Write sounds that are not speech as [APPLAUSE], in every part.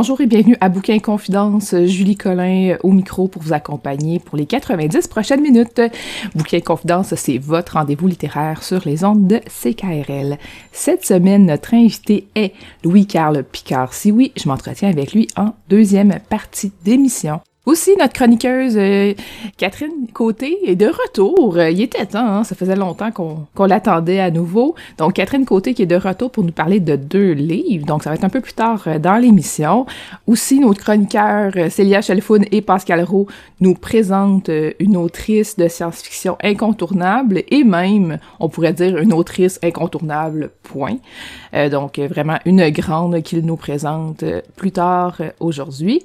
Bonjour et bienvenue à Bouquin Confidence. Julie Collin au micro pour vous accompagner pour les 90 prochaines minutes. Bouquin Confidence, c'est votre rendez-vous littéraire sur les ondes de CKRL. Cette semaine, notre invité est Louis-Carl Picard. Si oui, je m'entretiens avec lui en deuxième partie d'émission. Aussi, notre chroniqueuse euh, Catherine Côté est de retour. Euh, il était temps, hein? ça faisait longtemps qu'on l'attendait à nouveau. Donc, Catherine Côté qui est de retour pour nous parler de deux livres. Donc, ça va être un peu plus tard euh, dans l'émission. Aussi, nos chroniqueurs Célia Chalfoun et Pascal Roux nous présentent une autrice de science-fiction incontournable et même, on pourrait dire, une autrice incontournable, point. donc, vraiment une grande qu'ils nous présentent plus tard aujourd'hui.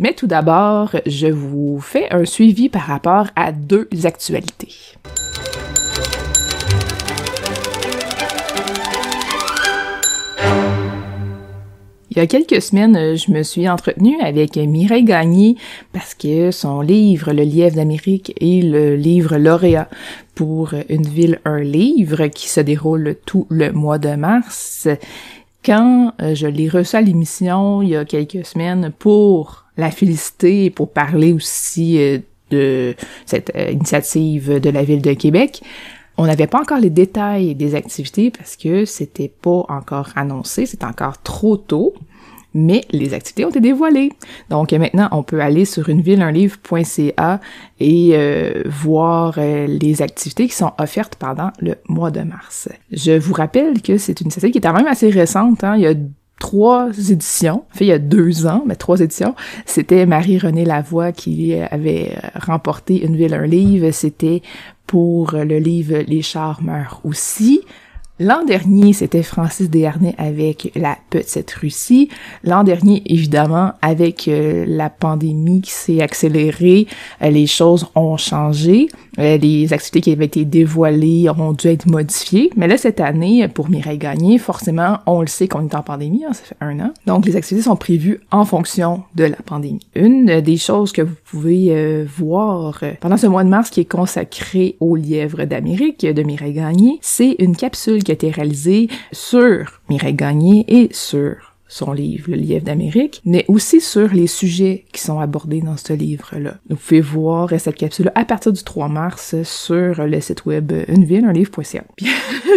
Mais tout d'abord, je vous fais un suivi par rapport à deux actualités. Il y a quelques semaines, je me suis entretenue avec Mireille Gagné parce que son livre Le lièvre d'Amérique est le livre lauréat pour Une ville, un livre qui se déroule tout le mois de mars. Quand euh, je l'ai reçu à l'émission il y a quelques semaines pour la féliciter pour parler aussi euh, de cette euh, initiative de la ville de Québec. On n'avait pas encore les détails des activités parce que c'était pas encore annoncé, c'est encore trop tôt, mais les activités ont été dévoilées. Donc maintenant, on peut aller sur unevilleunlivre.ca et euh, voir les activités qui sont offertes pendant le mois de mars. Je vous rappelle que c'est une initiative qui est quand même assez récente. Hein? Il y a trois éditions, fait il y a deux ans, mais trois éditions. C'était Marie-Renée Lavoie qui avait remporté une ville, un livre. C'était pour le livre Les chars meurent aussi. L'an dernier, c'était Francis Desharnais avec La Petite Russie. L'an dernier, évidemment, avec euh, la pandémie qui s'est accélérée, euh, les choses ont changé. Euh, les activités qui avaient été dévoilées ont dû être modifiées. Mais là, cette année, pour Mireille Gagné, forcément, on le sait qu'on est en pandémie, hein, ça fait un an. Donc, les activités sont prévues en fonction de la pandémie. Une des choses que vous pouvez voir pendant ce mois de mars qui est consacré au lièvre d'Amérique de Mireille Gagné, c'est une capsule qui a été réalisé sur Mireille Gagné et sur son livre, Le Lièvre d'Amérique, mais aussi sur les sujets qui sont abordés dans ce livre-là. Vous pouvez voir cette capsule à partir du 3 mars sur le site web unevilleunlivre.ca. [LAUGHS] Puis,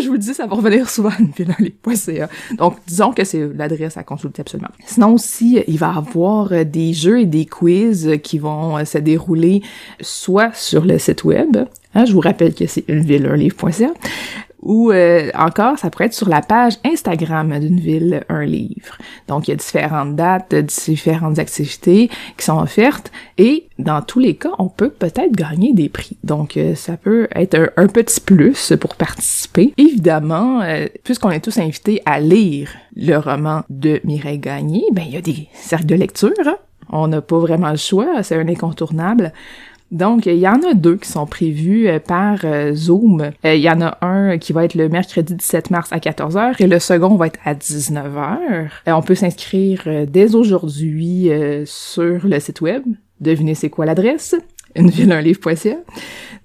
je vous le dis, ça va revenir souvent à unevilleunlivre.ca. Donc, disons que c'est l'adresse à consulter absolument. Sinon aussi, il va y avoir des jeux et des quiz qui vont se dérouler soit sur le site web, hein, je vous rappelle que c'est unevilleunlivre.ca, ou euh, encore, ça pourrait être sur la page Instagram d'une ville, un livre. Donc, il y a différentes dates, différentes activités qui sont offertes et dans tous les cas, on peut peut-être gagner des prix. Donc, euh, ça peut être un, petit plus pour participer. Évidemment, euh, puisqu'on est tous invités à lire le roman de Mireille Gagné, ben il y a des cercles de lecture. Hein. On n'a pas vraiment le choix, c'est un incontournable. Donc, il y en a deux qui sont prévus euh, par euh, Zoom. Euh, il y en a un qui va être le mercredi 17 mars à 14h et le second va être à 19h. on peut s'inscrire dès aujourd'hui sur le site web. Devinez c'est quoi l'adresse? unevilleunlivre.ca.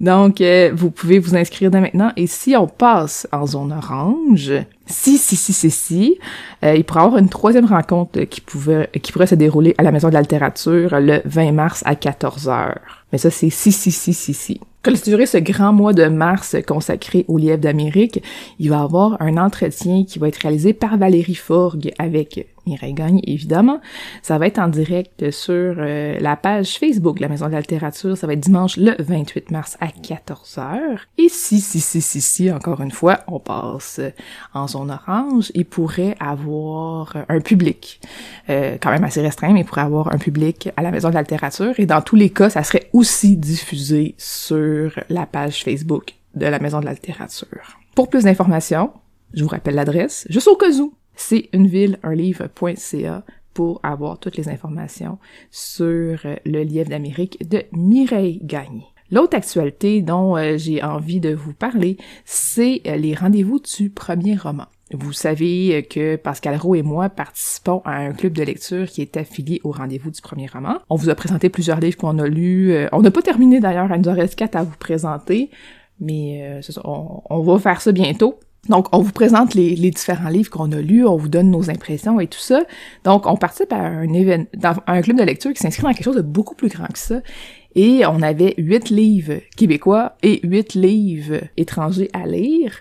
Donc, vous pouvez vous inscrire dès maintenant. Et si on passe en zone orange, si, si, si, si, si, il pourrait y avoir une troisième rencontre qui, pouvait, qui pourrait se dérouler à la Maison de la littérature le 20 mars à 14h. Mais ça, c'est si, si, si, si, si. durer ce grand mois de mars consacré au lièvre d'Amérique, il va y avoir un entretien qui va être réalisé par Valérie Forgue avec Mireille Gagne, évidemment. Ça va être en direct sur euh, la page Facebook de la Maison de la littérature. Ça va être dimanche le 28 mars à 14h. Et si, si, si, si, si, encore une fois, on passe en zone orange, il pourrait avoir un public, euh, quand même assez restreint, mais il pourrait avoir un public à la Maison de la littérature. Et dans tous les cas, ça serait aussi diffusé sur la page Facebook de la Maison de la littérature. Pour plus d'informations, je vous rappelle l'adresse, juste au cas où, c'est une ville, un livre.ca pour avoir toutes les informations sur le lièvre d'Amérique de Mireille Gagné. L'autre actualité dont euh, j'ai envie de vous parler, c'est euh, les rendez-vous du premier roman. Vous savez que Pascal Roux et moi participons à un club de lecture qui est affilié au rendez-vous du premier roman. On vous a présenté plusieurs livres qu'on a lus. Euh, on n'a pas terminé d'ailleurs, il nous en reste quatre à vous présenter, mais on, on va faire ça bientôt. Donc, on vous présente les, différents livres qu'on a lus, on vous donne nos impressions et tout ça. Donc, on participe à un événement, dans un club de lecture qui s'inscrit dans quelque chose de beaucoup plus grand que ça. Et on avait huit livres québécois et huit livres étrangers à lire.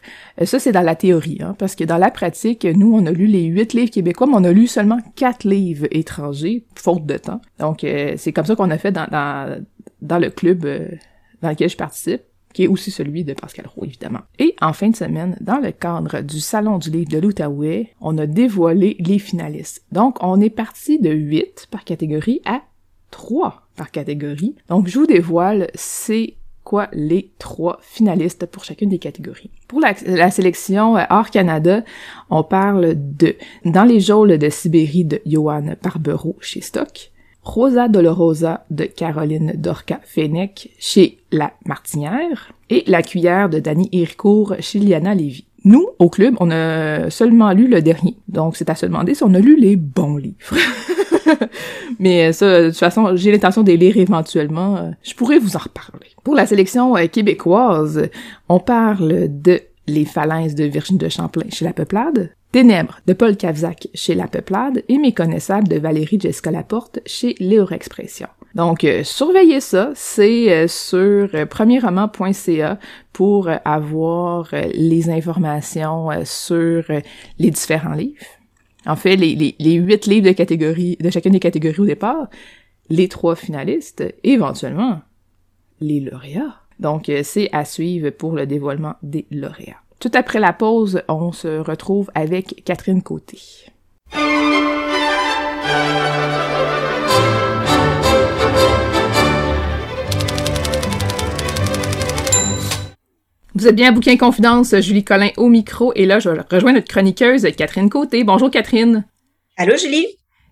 Euh, ça, c'est dans la théorie, hein, parce que dans la pratique, nous, on a lu les huit livres québécois, mais on a lu seulement quatre livres étrangers, faute de temps. Donc, euh, c'est comme ça qu'on a fait dans le club euh, dans lequel je participe qui est aussi celui de Pascal Roux, évidemment. Et en fin de semaine, dans le cadre du Salon du livre de l'Outaouais, on a dévoilé les finalistes. Donc, on est parti de 8 par catégorie à 3 par catégorie. Donc, je vous dévoile c'est quoi les trois finalistes pour chacune des catégories. Pour la, sélection euh, hors Canada, on parle de Dans les geôles de Sibérie de Johan Barbero chez Stock, Rosa Dolorosa de Caroline Dorca Fenech chez La Martinière et La cuillère de Danny Héricourt chez Liana Lévy. Nous, au club, on a seulement lu le dernier. Donc, c'est à se demander si on a lu les bons livres. [LAUGHS] Mais ça, de toute façon, j'ai l'intention de lire éventuellement. Je pourrais vous en reparler. Pour la sélection euh, québécoise, on parle de Les phalanges de Virginie de Champlain chez La Peuplade, Ténèbres de Paul Cavzac chez La Peuplade et Méconnaissable de Valérie Jessica Laporte chez Léo Expression. Donc, euh, surveillez ça, c'est euh, sur euh, premierroman.ca pour avoir les informations sur les différents livres. En fait, les, huit livres de catégorie, de chacune des catégories au départ, les trois finalistes, éventuellement, les lauréats. Donc, c'est à suivre pour le dévoilement des lauréats. Tout après la pause, on se retrouve avec Catherine Côté. Vous êtes bien à Bouquin Confidence, Julie Collin au micro, et là, je rejoins notre chroniqueuse Catherine Côté. Bonjour Catherine. Allô Julie?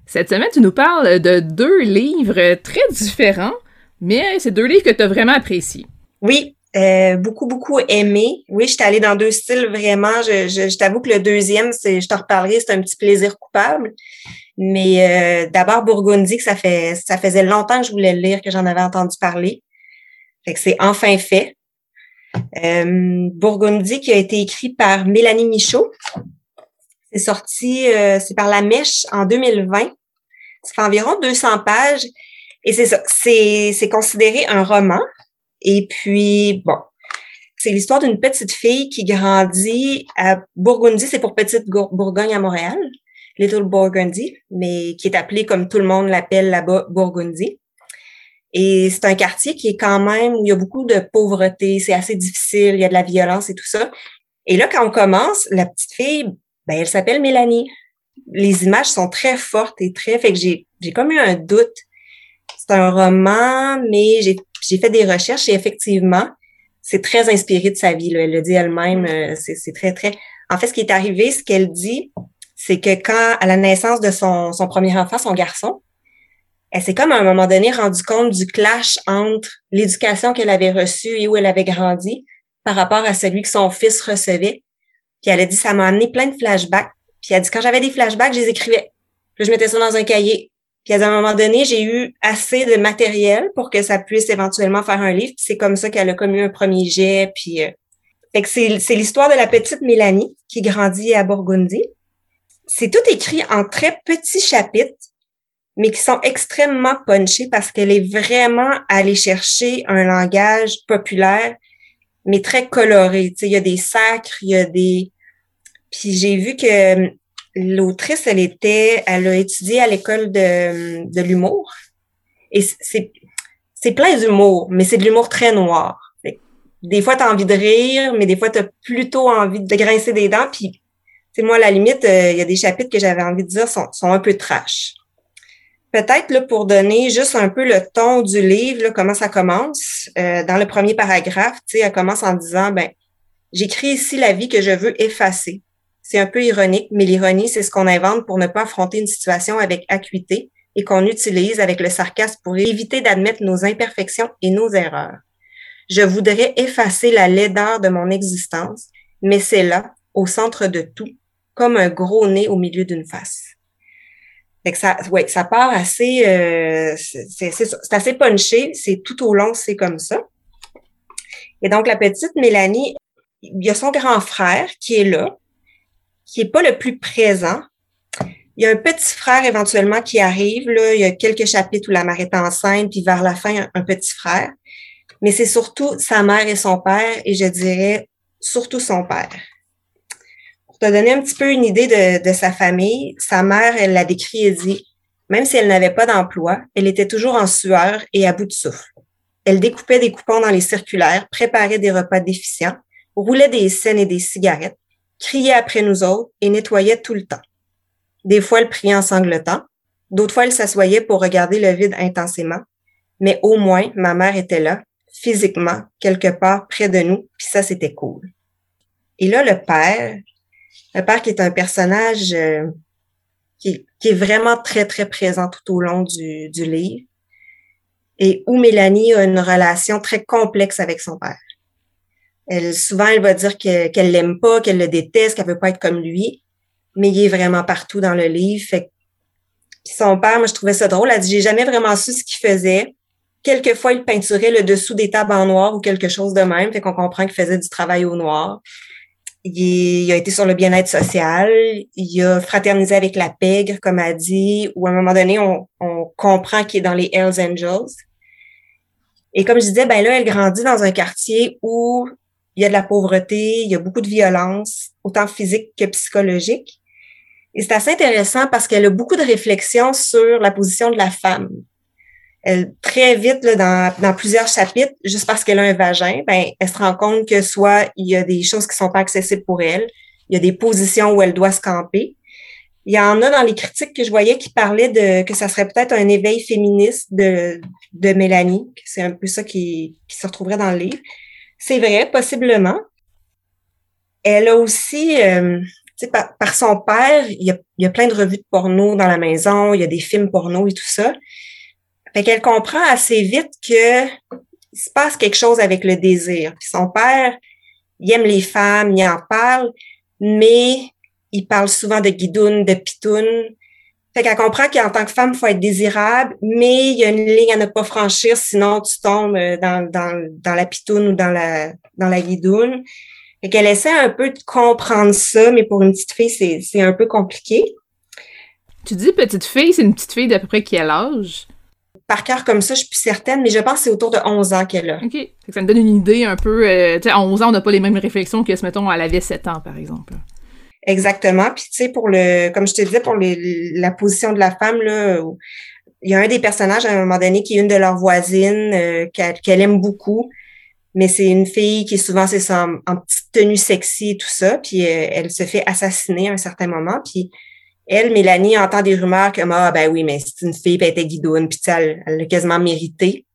Cette semaine, tu nous parles de deux livres très différents, mais c'est deux livres que tu as vraiment appréciés. Oui, euh, beaucoup, beaucoup aimé. Oui, j'étais allée dans deux styles vraiment. Je, je, t'avoue que le deuxième, c'est, je te reparlerai, c'est un petit plaisir coupable. Mais euh, d'abord, Bourgondi, que ça fait ça faisait longtemps que je voulais le lire, que j'en avais entendu parler. Fait que c'est enfin fait. Euh, Bourgondi qui a été écrit par Mélanie Michaud. C'est sorti, euh, c'est par La Mèche en 2020. Ça fait environ 200 pages. Et c'est ça, c'est, considéré un roman. Et puis, bon, c'est l'histoire d'une petite fille qui grandit à Bourgogne, c'est pour Petite Bourgogne à Montréal, Little Burgundy, mais qui est appelé comme tout le monde l'appelle là-bas Bourgogne. Et c'est un quartier qui est quand même il y a beaucoup de pauvreté, c'est assez difficile, il y a de la violence et tout ça. Et là, quand on commence, la petite fille, ben, elle s'appelle Mélanie. Les images sont très fortes et très, fait que j'ai, j'ai comme eu un doute. C'est un roman, mais j'ai j'ai fait des recherches et effectivement, c'est très inspiré de sa vie. Elle le dit elle-même. Euh, c'est très, très. En fait, ce qui est arrivé, ce qu'elle dit, c'est que quand, à la naissance de son, son premier enfant, son garçon, elle s'est comme à un moment donné rendu compte du clash entre l'éducation qu'elle avait reçue et où elle avait grandi par rapport à celui que son fils recevait. Puis elle a dit, ça m'a amené plein de flashbacks. Puis elle a dit, quand j'avais des flashbacks, je les écrivais. Puis je mettais ça dans un cahier. Puis à un moment donné, j'ai eu assez de matériel pour que ça puisse éventuellement faire un livre. c'est comme ça qu'elle a commis un premier jet. Puis euh, c'est l'histoire de la petite Mélanie qui grandit à Burgundy. C'est tout écrit en très petits chapitres, mais qui sont extrêmement punchés parce qu'elle est vraiment allée chercher un langage populaire, mais très coloré. Tu sais, il y a des sacres, il y a des. Puis j'ai vu que l'autrice, elle était, elle a étudié à l'école de, de l'humour. Et c'est, c'est plein d'humour, mais c'est de l'humour très noir. Des fois, tu as envie de rire, mais des fois, tu as plutôt envie de grincer des dents. Puis, c'est moi, à la limite, euh, il y a des chapitres que j'avais envie de dire sont, sont un peu trash. Peut-être là, pour donner juste un peu le ton du livre, comment ça commence. Euh, dans le premier paragraphe, elle commence en disant, ben, j'écris ici la vie que je veux effacer. C'est un peu ironique, mais l'ironie, c'est ce qu'on invente pour ne pas affronter une situation avec acuité et qu'on utilise avec le sarcasme pour éviter d'admettre nos imperfections et nos erreurs. Je voudrais effacer la laideur de mon existence, mais c'est là, au centre de tout, comme un gros nez au milieu d'une face. Fait ça, ouais, ça part assez, euh, c'est assez punché, c'est tout au long, c'est comme ça. Et donc la petite Mélanie, il y a son grand frère qui est là, qui est pas le plus présent. Il y a un petit frère éventuellement qui arrive. Là, il y a quelques chapitres où la mère est enceinte, puis vers la fin, un petit frère. Mais c'est surtout sa mère et son père, et je dirais surtout son père. Te donner un petit peu une idée de, de sa famille, sa mère, elle l'a décrit et dit, même si elle n'avait pas d'emploi, elle était toujours en sueur et à bout de souffle. Elle découpait des coupons dans les circulaires, préparait des repas déficients, roulait des scènes et des cigarettes, criait après nous autres et nettoyait tout le temps. Des fois, elle priait en sanglotant, d'autres fois, elle s'assoyait pour regarder le vide intensément, mais au moins, ma mère était là, physiquement, quelque part près de nous, puis ça, c'était cool. Et là, le père, le père qui est un personnage euh, qui, est vraiment très, très présent tout au long du, du livre, et où Mélanie a une relation très complexe avec son père. Elle, souvent, elle va dire qu'elle l'aime pas, qu'elle le déteste, qu'elle veut pas être comme lui, mais il est vraiment partout dans le livre. Fait son père, moi, je trouvais ça drôle. Elle dit, j'ai jamais vraiment su ce qu'il faisait. Quelquefois, il peinturait le dessous des tables en noir ou quelque chose de même. Fait qu'on comprend qu'il faisait du travail au noir. Il, a été sur le bien-être social. Il a fraternisé avec la pègre, comme elle dit, ou à un moment donné, on, on comprend qu'il est dans les Hells Angels. Et comme je disais, ben là, elle grandit dans un quartier où il y a de la pauvreté, il y a beaucoup de violence, autant physique que psychologique. Et c'est assez intéressant parce qu'elle a beaucoup de réflexions sur la position de la femme. Elle, très vite, là, dans, dans plusieurs chapitres, juste parce qu'elle a un vagin, ben, elle se rend compte que soit il y a des choses qui sont pas accessibles pour elle, il y a des positions où elle doit se camper. Il y en a dans les critiques que je voyais qui parlaient de que ça serait peut-être un éveil féministe de, de Mélanie, c'est un peu ça qui, qui se retrouverait dans le livre. C'est vrai, possiblement. Elle a aussi, euh, par, par, son père, il y, a, il y a plein de revues de porno dans la maison, il y a des films porno et tout ça. Fait qu'elle comprend assez vite que il se passe quelque chose avec le désir. son père, il aime les femmes, il en parle, mais il parle souvent de guidoune, de pitoune. Fait qu'elle comprend qu'en tant que femme, faut être désirable, mais il y a une ligne à ne pas franchir, sinon tu tombes euh, dans, dans, dans la pitoune ou dans la, dans la guidoune. Fait qu'elle essaie un peu de comprendre ça, mais pour une petite fille, c'est, c'est un peu compliqué. Tu dis petite fille, c'est une petite fille d'à peu près quel âge? Par cœur comme ça, je suis plus certaine, mais je pense que c'est autour de 11 ans qu'elle a. OK. ça me donne une idée un peu. Euh, tu sais, à 11 ans, on n'a pas les mêmes réflexions que, mettons, elle avait 7 ans, par exemple. Exactement. Puis tu sais, pour le, comme je te disais, pour les, la position de la femme, là, il y a un des personnages à un moment donné qui est une de leurs voisines euh, qu'elle aime beaucoup, mais c'est une fille qui est souvent c'est ça en, petite tenue sexy et tout ça, puis euh, elle se fait assassiner à un certain moment, puis elle, Mélanie, entend des rumeurs comme ah ben oui, mais c'est une fille, puis elle était guidoune, puis elle, elle l'a quasiment mérité.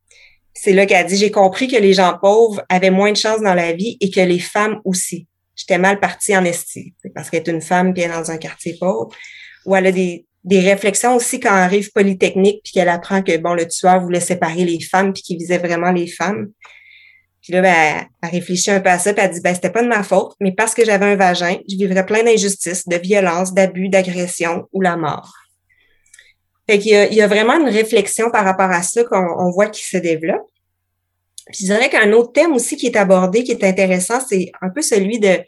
C'est là qu'elle dit j'ai compris que les gens pauvres avaient moins de chance dans la vie et que les femmes aussi j'étais mal partie en estime parce qu'elle est une femme qui est dans un quartier pauvre. Ou elle a des, des réflexions aussi quand elle arrive Polytechnique puis qu'elle apprend que bon le tueur voulait séparer les femmes puis qu'il visait vraiment les femmes. Puis là, ben, elle réfléchit un peu à ça, puis elle dit ben c'était pas de ma faute, mais parce que j'avais un vagin, je vivrais plein d'injustices, de violences, d'abus, d'agressions ou la mort. Fait qu'il y a, il y a vraiment une réflexion par rapport à ça qu'on voit qui se développe je dirais qu'un autre thème aussi qui est abordé, qui est intéressant, c'est un peu celui de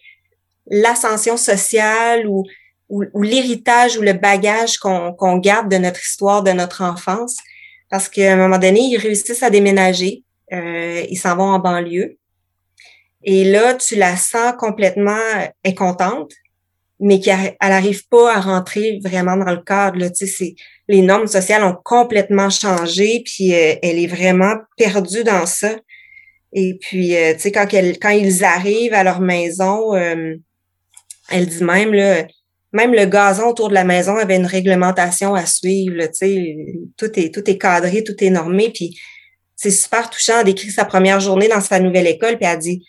l'ascension sociale ou, ou, l'héritage ou le bagage qu'on garde de notre histoire, de notre enfance. Parce qu'à un moment donné, ils réussissent à déménager, euh, ils s'en vont en banlieue. Et là, tu la sens complètement incontente, mais qu'elle n'arrive pas à rentrer vraiment dans le cadre. Là, c'est, les normes sociales ont complètement changé, puis euh, elle est vraiment perdue dans ça. Et puis, euh, tu sais, quand, quand ils arrivent à leur maison, euh, elle dit même, là, même le gazon autour de la maison avait une réglementation à suivre. Tu sais, tout est tout est cadré, tout est normé. Puis c'est super touchant. Elle décrit sa première journée dans sa nouvelle école, puis elle dit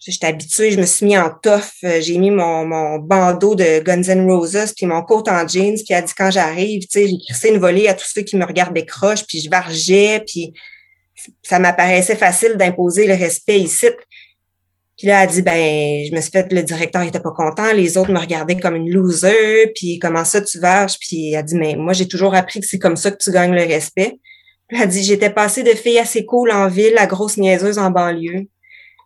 J'étais habituée, je me suis mis en tough, euh, j'ai mis mon, mon bandeau de Guns N' Roses, puis mon coat en jeans, puis elle dit quand j'arrive, tu sais, j'ai crissé une volée à tous ceux qui me regardaient croche, puis je vargeais, puis ça m'apparaissait facile d'imposer le respect ici. Puis là, elle dit, ben, je me suis fait, le directeur était pas content, les autres me regardaient comme une loser, puis comment ça tu varges? Puis elle dit, mais moi, j'ai toujours appris que c'est comme ça que tu gagnes le respect. Elle a dit, j'étais passée de fille assez cool en ville à grosse niaiseuse en banlieue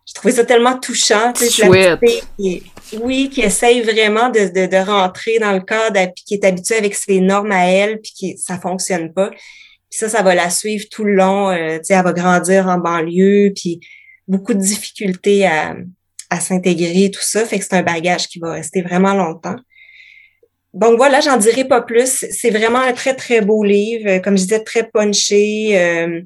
je trouvais ça tellement touchant. Tu sais, qui, oui, qui essaye vraiment de, de, de, rentrer dans le cadre, puis qui est habituée avec ses normes à elle, puis qui ça fonctionne pas. Puis ça, ça va la suivre tout le long. Euh, tu sais, elle va grandir en banlieue, puis beaucoup de difficultés à, à s'intégrer, tout ça. Fait que c'est un bagage qui va rester vraiment longtemps. Donc voilà, j'en dirai pas plus. C'est vraiment un très, très beau livre. Comme je disais, très punché. Euh,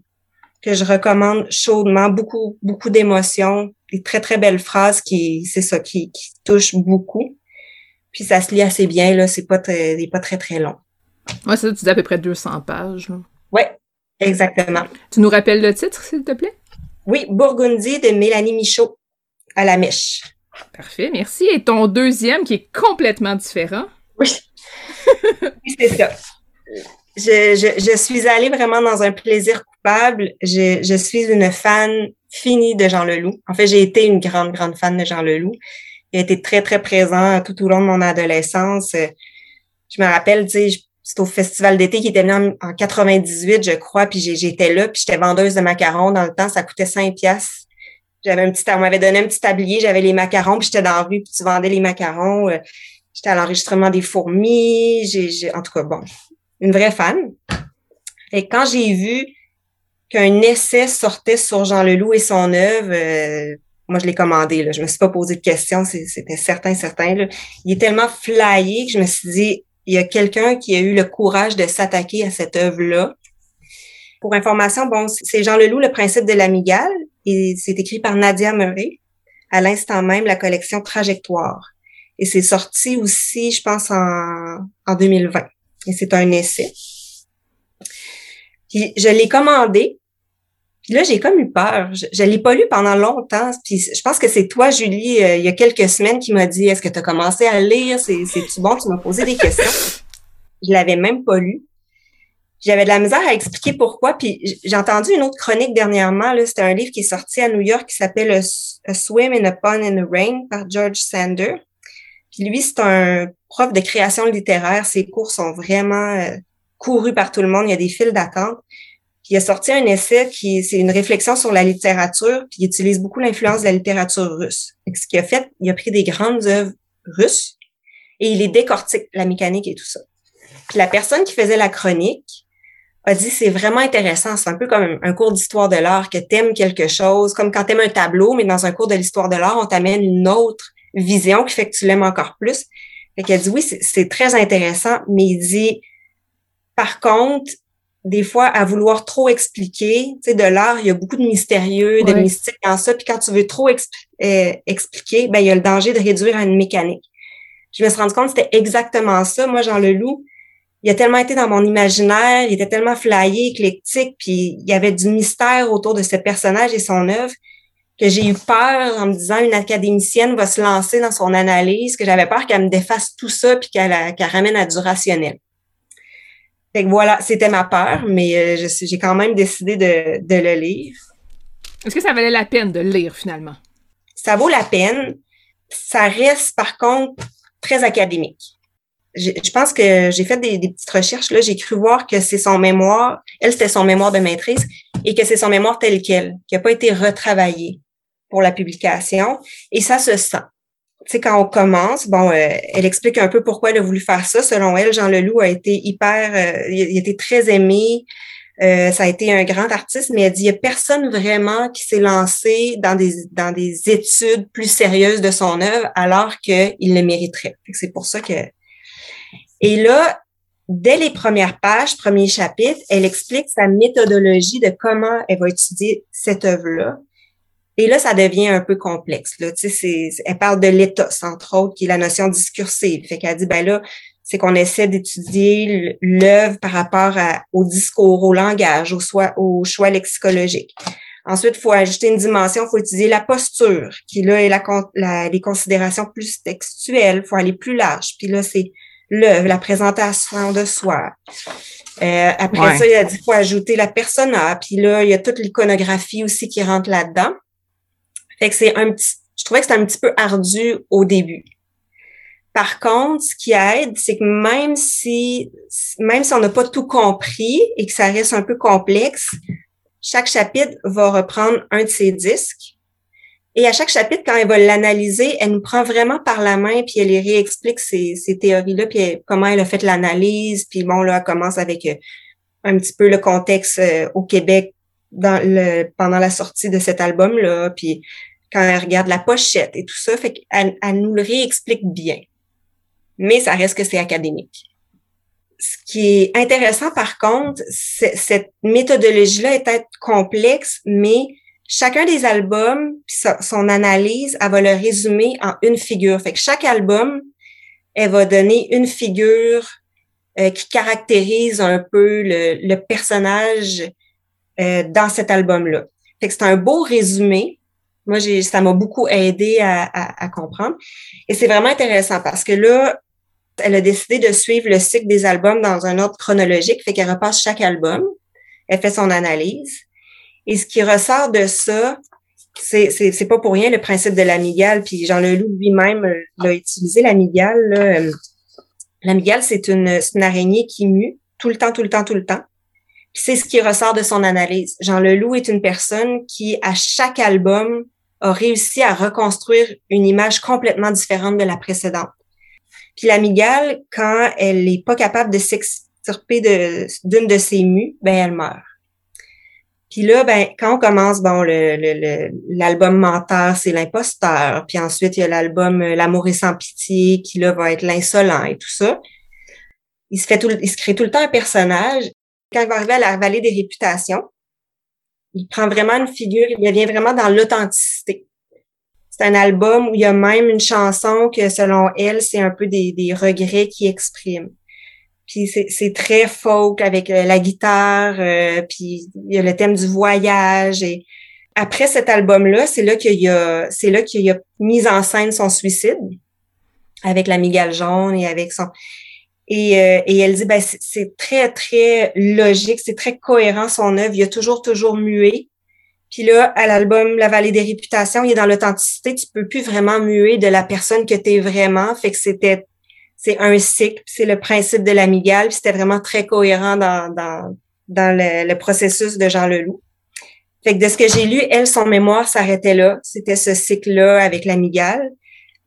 que je recommande chaudement. Beaucoup, beaucoup d'émotions, des très, très belles phrases qui, c'est ça, qui, qui touchent beaucoup. Puis ça se lit assez bien, là. C'est pas très, pas très, très long. Ouais, ça, tu dis à peu près 200 pages. Ouais, exactement. Tu nous rappelles le titre, s'il te plaît? Oui, Bourgondi de Mélanie Michaud à la mèche. Parfait, merci. Et ton deuxième qui est complètement différent? Oui. c'est ça je, je, suis allée vraiment dans un plaisir coupable. Je, je suis une fan finie de Jean Leloup. En fait, j'ai été une grande, grande fan de Jean Leloup. Il a été très, très présent tout au long de mon adolescence. Je me rappelle, tu sais, c'est au festival d'été qui était venu en, 98, je crois, puis j'étais là, puis j'étais vendeuse de macarons. Dans le temps, ça coûtait 5 piastres. J'avais un petit, on m'avait donné un petit tablier, j'avais les macarons, puis j'étais dans la rue, puis tu vendais les macarons. J'étais à l'enregistrement des fourmis. En tout cas, bon, une vraie fan. Et quand j'ai vu qu'un essai sortait sur Jean Leloup et son œuvre, euh, moi je l'ai commandé. Là. Je me suis pas posé de questions, c'était certain, certain. Là. Il est tellement flyé que je me suis dit, il y a quelqu'un qui a eu le courage de s'attaquer à cette œuvre-là. Pour information, bon, c'est Jean Leloup, le principe de l'amigale, et c'est écrit par Nadia Murray, à l'instant même la collection Trajectoire. Et c'est sorti aussi, je pense, en, en 2020. Et c'est un essai. Puis je l'ai commandé. Puis là, j'ai comme eu peur. Je, ne l'ai pas lu pendant longtemps. Puis je pense que c'est toi, Julie, euh, il y a quelques semaines, qui m'a dit Est-ce que tu as commencé à lire? C'est-tu bon? Tu m'as posé des questions. Je l'avais même pas lu. J'avais de la misère à expliquer pourquoi. Puis j'ai entendu une autre chronique dernièrement. C'était un livre qui est sorti à New York qui s'appelle A Swim in a Pond in the Rain par George Sander. Puis lui, c'est un prof de création littéraire. Ses cours sont vraiment euh, courus par tout le monde. Il y a des files d'attente. Il a sorti un essai qui c'est une réflexion sur la littérature, puis il utilise beaucoup l'influence de la littérature russe. ce qu'il a fait, il a pris des grandes œuvres russes et il les décortique, la mécanique et tout ça. Puis la personne qui faisait la chronique a dit c'est vraiment intéressant, c'est un peu comme un cours d'histoire de l'art que t'aimes quelque chose, comme quand t'aimes un tableau, mais dans un cours de l'histoire de l'art, on t'amène une autre vision qui fait que tu l'aimes encore plus. Fait qu'elle dit oui, c'est très intéressant, mais il dit par contre, des fois, à vouloir trop expliquer, tu sais, de l'art, il y a beaucoup de mystérieux, de mystique dans ça, puis quand tu veux trop euh, expliquer, ben il y a le danger de réduire à une mécanique. Je me suis rendu compte que c'était exactement ça. Moi, Jean Leloup, il a tellement été dans mon imaginaire, il était tellement flyé, éclectique, puis il y avait du mystère autour de ce personnage et son œuvre que j'ai eu peur en me disant une académicienne va se lancer dans son analyse, que j'avais peur qu'elle me défasse tout ça puis qu'elle ramène à du rationnel. Fait que voilà, c'était ma peur, mais euh, j'ai quand même décidé de, de le lire. Est-ce que ça valait la peine de le lire finalement? Ça vaut la peine. Ça reste par contre très académique. Je, pense que j'ai fait des, des, petites recherches. Là, j'ai cru voir que c'est son mémoire. Elle, c'était son mémoire de maîtrise et que c'est son mémoire tel quel, qui n'a pas été retravaillé pour la publication. Et ça se sent. Tu sais, quand on commence, bon, euh, elle explique un peu pourquoi elle a voulu faire ça. Selon elle, Jean Leloup a été hyper, euh, il a été très aimé Euh, ça a été un grand artiste, mais elle dit il n'y a personne vraiment qui s'est lancé dans des, dans des études plus sérieuses de son œuvre alors qu'il le mériterait. C'est pour ça que. Et là, dès les premières pages, premier chapitre, elle explique sa méthodologie de comment elle va étudier cette œuvre-là. Et là, ça devient un peu complexe. Là. Tu sais, elle parle de l'éthos, entre autres, qui est la notion discursive. Fait qu'elle dit, ben là, c'est qu'on essaie d'étudier l'œuvre par rapport au discours, au langage, au, choix, au choix lexicologique. Ensuite, il faut ajouter une dimension, il faut étudier la posture, qui là est la, les considérations plus textuelles, il faut aller plus large. Puis là, c'est l'œuvre, la présentation de soi. Euh, après ça, il a dit faut ajouter la persona, puis là, il y a toute l'iconographie aussi qui rentre là-dedans. Fait que c'est un petit, je trouvais que c'était un petit peu ardu au début. Par contre, ce qui aide, c'est que même si, même si on n'a pas tout compris et que ça reste un peu complexe, chaque chapitre va reprendre un de ses disques. Et à chaque chapitre, quand elle va l'analyser, elle nous prend vraiment par la main, puis elle les réexplique ces, théories-là, puis comment elle a fait l'analyse. Puis bon, là, elle commence avec euh, un petit peu le contexte euh, au Québec pendant la sortie de cet album-là, puis quand elle regarde la pochette et tout ça, fait qu'elle elle nous le réexplique bien mais ça reste que c'est académique. Ce qui est intéressant, par contre, cette méthodologie-là est peut-être complexe, mais chacun des albums, son analyse, elle va le résumer en une figure. Fait que chaque album, elle va donner une figure euh, qui caractérise un peu le, personnage euh, dans cet album-là. Fait que c'est un beau résumé. Moi, j'ai, ça m'a beaucoup aidé à, à comprendre. Et c'est vraiment intéressant parce que là, elle a décidé de suivre le cycle des albums dans un ordre chronologique, fait qu'elle repasse chaque album, elle fait son analyse. Et ce qui ressort de ça, c'est, c'est, pas pour rien le principe de l'amigale, puis Jean Leloup lui-même euh, l'a utilisé, l'amigale. Là. L'amigale, c'est une, c'est une araignée qui mue tout le temps, tout le temps, tout le temps. c'est ce qui ressort de son analyse. Jean Leloup est une personne qui, à chaque album, a réussi à reconstruire une image complètement différente de la précédente. Puis l'amygale, quand elle n'est pas capable de s'extirper d'une de, ses mues, ben elle meurt. Puis là, ben, quand on commence, bon, l'album le, Menteur, c'est l'imposteur. Puis ensuite, il y a l'album euh, L'amour est sans pitié, qui là va être l'insolent et tout ça. Il se fait tout, il se crée tout le temps un personnage. Quand il va arriver à la vallée des réputations, il prend vraiment une figure, il devient vraiment dans l'authenticité. C'est un album où il y a même une chanson que, selon elle, c'est un peu des, des regrets qui exprime. Puis c'est très folk avec euh, la guitare, euh, puis il y a le thème du voyage. Et après cet album-là, c'est là qu'il y a, c'est là qu'il a mis en scène son suicide avec la migale jaune et avec son. Et, euh, et elle dit, ben c'est très très logique, c'est très cohérent son œuvre. Il a toujours toujours mué. Puis là, à l'album La Vallée des Réputations, il est dans l'authenticité. Tu peux plus vraiment muer de la personne que tu es vraiment. Fait que c'était, c'est un cycle. C'est le principe de l'amigale. C'était vraiment très cohérent dans, dans, le, processus de Jean Leloup. Fait que de ce que j'ai lu, elle, son mémoire s'arrêtait là. C'était ce cycle-là avec l'amigale.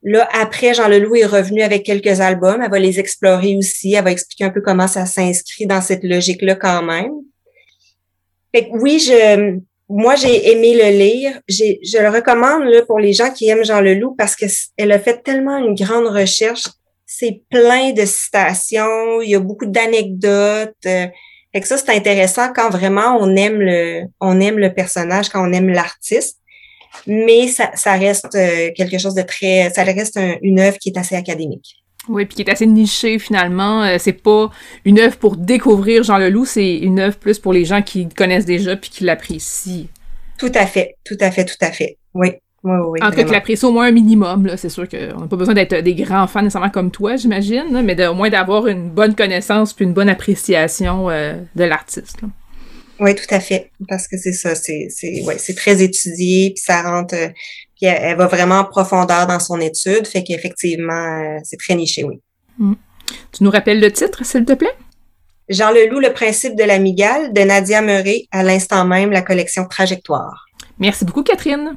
Là, après, Jean Leloup est revenu avec quelques albums. Elle va les explorer aussi. Elle va expliquer un peu comment ça s'inscrit dans cette logique-là quand même. Fait que oui, je, moi, j'ai aimé le lire. je le recommande là, pour les gens qui aiment Jean Leloup parce qu'elle a fait tellement une grande recherche. C'est plein de citations, il y a beaucoup d'anecdotes. Euh, fait que ça, c'est intéressant quand vraiment on aime le, on aime le personnage, quand on aime l'artiste. Mais ça, ça reste euh, quelque chose de très, ça reste une œuvre qui est assez académique. Oui, puis qui est assez niché finalement. Euh, c'est pas une œuvre pour découvrir Jean Leloup, c'est une œuvre plus pour les gens qui connaissent déjà puis qui l'apprécient. Tout à fait, tout à fait, tout à fait. Oui. Oui, oui, en tout cas, qui l'apprécient au moins un minimum, là. C'est sûr qu'on n'a pas besoin d'être des grands fans nécessairement comme toi, j'imagine, mais au moins d'avoir une bonne connaissance puis une bonne appréciation euh, de l'artiste. Oui, tout à fait. Parce que c'est ça, c'est ouais, très étudié, puis ça rentre euh, puis elle, va vraiment en profondeur dans son étude, fait qu'effectivement, euh, c'est très niché, oui. Hmm. Tu nous rappelles le titre, s'il te plaît? Jean Leloup, le principe de l'amigale de Nadia Murray, à l'instant même, la collection Trajectoire. Merci beaucoup, Catherine.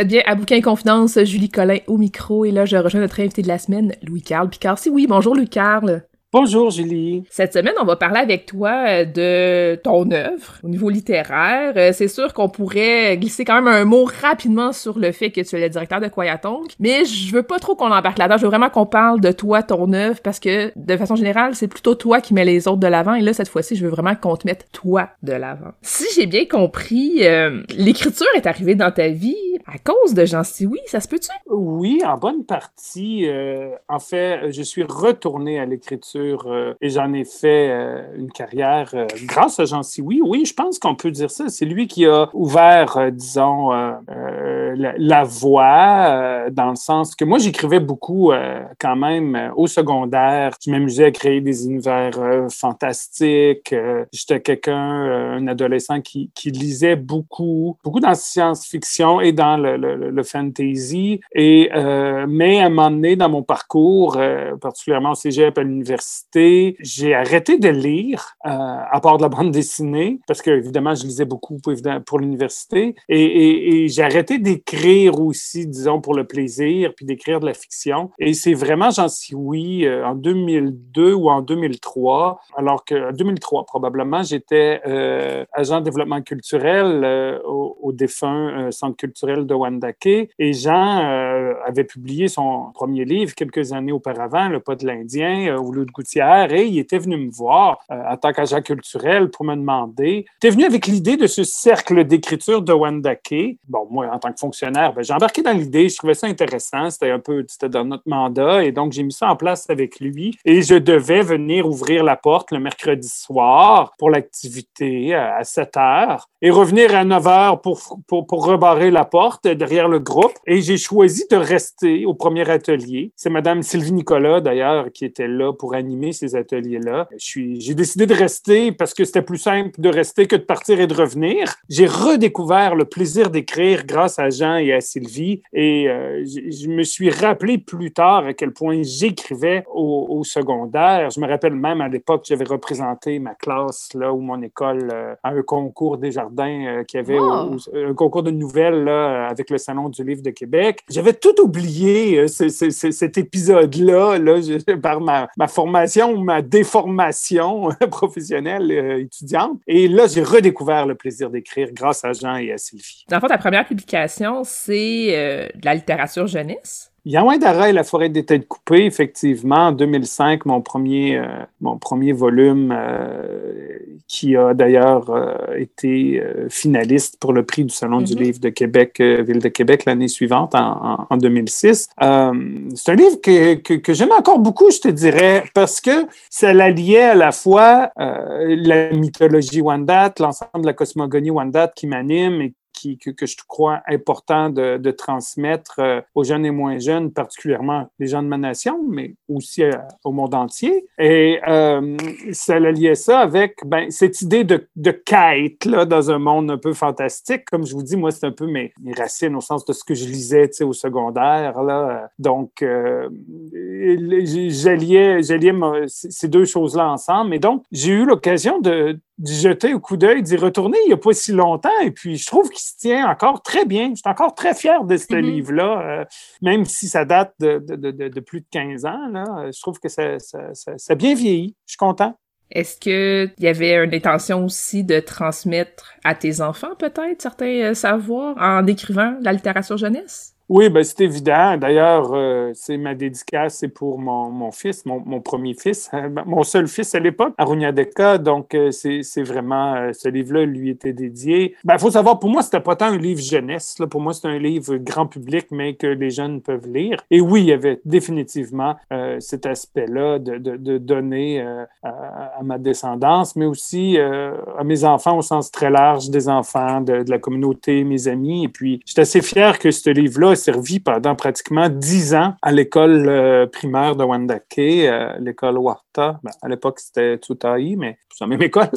Êtes bien à Bouquin Confidence, Julie Collin au micro, et là, je rejoins notre invité de la semaine, Louis-Carl Picard. Si oui, bonjour Louis-Carl. Bonjour Julie. Cette semaine, on va parler avec toi euh, de ton œuvre au niveau littéraire. Euh, c'est sûr qu'on pourrait glisser quand même un mot rapidement sur le fait que tu es le directeur de Quayatonk, mais je veux pas trop qu'on embarque là-dedans. Je veux vraiment qu'on parle de toi, ton œuvre, parce que de façon générale, c'est plutôt toi qui mets les autres de l'avant, et là, cette fois-ci, je veux vraiment qu'on te mette toi de l'avant. Si j'ai bien compris, euh, l'écriture est arrivée dans ta vie à cause de Jean Sioui, ça se peut-tu? Oui, en bonne partie. en fait, je suis retourné à l'écriture euh, et j'en ai fait euh, une carrière euh, grâce à Jean Oui, Oui, je pense qu'on peut dire ça. C'est lui qui a ouvert, disons, la, voie dans le sens que moi, j'écrivais beaucoup quand même au secondaire. Je m'amusais à créer des univers fantastiques. J'étais quelqu'un, un adolescent qui, qui, lisait beaucoup, beaucoup dans la science-fiction et dans le, le, fantasy. Et, mais à un moment donné, dans mon parcours, particulièrement au cégep à l'université, j'ai arrêté de lire, euh, à part de la bande dessinée, parce que évidemment, je lisais beaucoup pour, l'université. Et, j'ai arrêté d'écrire aussi, disons, pour le plaisir, puis d'écrire de la fiction. Et c'est vraiment, j'en suis oui, euh, en 2002 ou en 2003, alors que en 2003, probablement, j'étais euh, agent de développement culturel au, au, défunt Centre culturel de Wandake. Et Jean avait publié son premier livre quelques années auparavant, Le pas de l'Indien, au lieu de et il était venu me voir euh, en tant qu'agent culturel pour me demander. Il était venu avec l'idée de ce cercle d'écriture de Wendake. Bon, moi, en tant que fonctionnaire, ben, j'ai embarqué dans l'idée. Je trouvais ça intéressant. C'était un peu, dans notre mandat. Et donc, j'ai mis ça en place avec lui. Et je devais venir ouvrir la porte le mercredi soir pour l'activité euh, à 7 heures et revenir à 9 heures pour, pour, pour rebarrer la porte derrière le groupe. Et j'ai choisi de rester au premier atelier. C'est Madame Sylvie Nicolas, d'ailleurs, qui était là pour animer ces ateliers-là. J'ai décidé de rester parce que c'était plus simple de rester que de partir et de revenir. J'ai redécouvert le plaisir d'écrire grâce à Jean et à Sylvie et euh, je me suis rappelé plus tard à quel point j'écrivais au, secondaire. Je me rappelle même à l'époque, j'avais représenté ma classe là, ou mon école euh, à un concours des jardins euh, qui avait un concours de nouvelles là, avec le Salon du livre de Québec. J'avais tout oublié, cet épisode-là, là, [LAUGHS] par ma, ma formation ma déformation [LAUGHS] professionnelle euh, étudiante. Et là, j'ai redécouvert le plaisir d'écrire grâce à Jean et à Sylvie. Dans le fond, ta première publication, c'est euh, de la littérature jeunesse? Yawin et la forêt des têtes coupées, effectivement, en 2005, mon premier, euh, mon premier volume euh, qui a d'ailleurs euh, été finaliste pour le prix du Salon du mm-hmm. livre de Québec, Ville de Québec, l'année suivante, en, en, 2006. c'est un livre que, que, que j'aime encore beaucoup, je te dirais, parce que ça l'alliait à la fois la mythologie Wendat, l'ensemble de la cosmogonie Wendat qui m'anime et que, je crois important de, transmettre euh, aux jeunes et moins jeunes, particulièrement les gens de ma nation, mais aussi euh, au monde entier. Et euh, ça liait ça avec ben, cette idée de, de quête là, dans un monde un peu fantastique. Comme je vous dis, moi, c'est un peu mes, mes, racines au sens de ce que je lisais au secondaire. Là. Donc, euh, j'alliais ces deux choses-là ensemble. Et donc, j'ai eu l'occasion de, d'y jeter un coup d'œil, d'y retourner il n'y a pas si longtemps. Et puis, je trouve qu'il se tient encore très bien. Je suis encore très fier de ce mm-hmm. livre-là, euh, même si ça date de, de, de, plus de 15 ans. Là, je trouve que ça, ça, ça, ça, a bien vieilli. Je suis content. Est-ce qu'il y avait une intention aussi de transmettre à tes enfants, peut-être, certains euh, savoirs en écrivant la littérature jeunesse? Oui, ben c'est évident. D'ailleurs, euh, c'est ma dédicace, c'est pour mon, mon fils, mon, mon, premier fils, mon seul fils à l'époque, Arunia Deka. Donc, euh, c'est vraiment, euh, ce livre-là lui était dédié. Il ben, faut savoir, pour moi, c'était pas tant un livre jeunesse. Là. Pour moi, c'est un livre grand public, mais que les jeunes peuvent lire. Et oui, il y avait définitivement cet aspect-là de, de, de, donner à, à, ma descendance, mais aussi à mes enfants au sens très large des enfants, de, de la communauté, mes amis. Et puis, j'étais assez fier que ce livre-là servi pendant pratiquement dix ans à l'école euh, primaire de Wandake, euh, l'école Ben, à l'époque, c'était Tutaï, mais c'est la même [LAUGHS] école.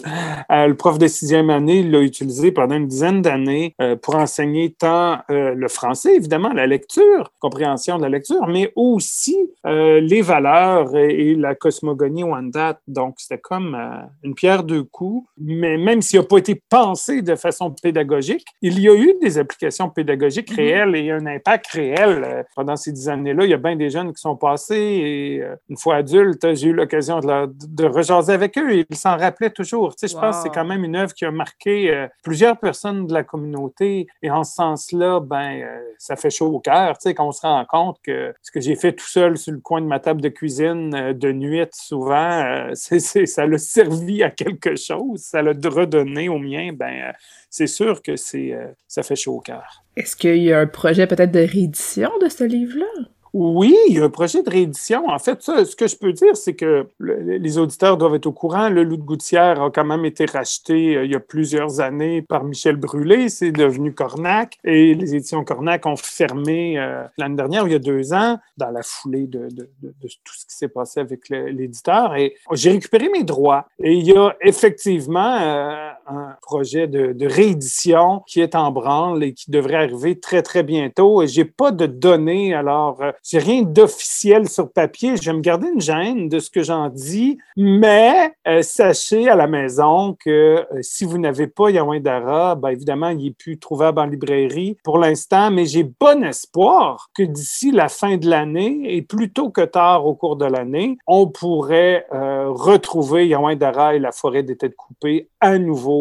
Euh, le prof de sixième année l'a utilisé pendant une dizaine d'années pour enseigner tant le français, évidemment, la lecture, compréhension de la lecture, mais aussi les valeurs et, la cosmogonie Wendat. Donc, c'était comme une pierre deux coups, mais même s'il n'a pas été pensé de façon pédagogique, il y a eu des applications pédagogiques mm-hmm. réelles et un impact réel. Euh, pendant ces dix années-là, il y a bien des jeunes qui sont passés et euh, une fois adultes, j'ai eu l'occasion de, de, rejaser avec eux ils s'en rappelaient toujours. Tu sais, je pense que c'est quand même une œuvre qui a marqué euh, plusieurs personnes de la communauté et en ce sens-là, ben, ça fait chaud au cœur, tu sais, quand on se rend compte que ce que j'ai fait tout seul sur le coin de ma table de cuisine de nuit souvent, [LAUGHS] c'est, ça l'a servi à quelque chose, ça l'a redonné au mien, ben, c'est sûr que c'est, ça fait chaud au cœur. Est-ce qu'il y a un projet peut-être de réédition de ce livre-là? Oui, il y a un projet de réédition. En fait, ça, ce que je peux dire, c'est que les auditeurs doivent être au courant. Le Loup de Gouttière a quand même été racheté euh, il y a plusieurs années par Michel Brûlé. C'est devenu Cornac. Et les éditions Cornac ont fermé euh, l'année dernière, il y a deux ans, dans la foulée de, tout ce qui s'est passé avec l'éditeur. Et j'ai récupéré mes droits. Et il y a effectivement euh, un projet de, réédition qui est en branle et qui devrait arriver très, très bientôt. Et j'ai pas de données, alors j'ai rien d'officiel sur papier. Je vais me garder une gêne de ce que j'en dis, mais euh, sachez à la maison que euh, si vous n'avez pas Yahweh Dara, ben évidemment, il est plus trouvable en librairie pour l'instant, mais j'ai bon espoir que d'ici la fin de l'année et plutôt que tard au cours de l'année, on pourrait euh, retrouver Yahweh Dara et la forêt des têtes coupées à nouveau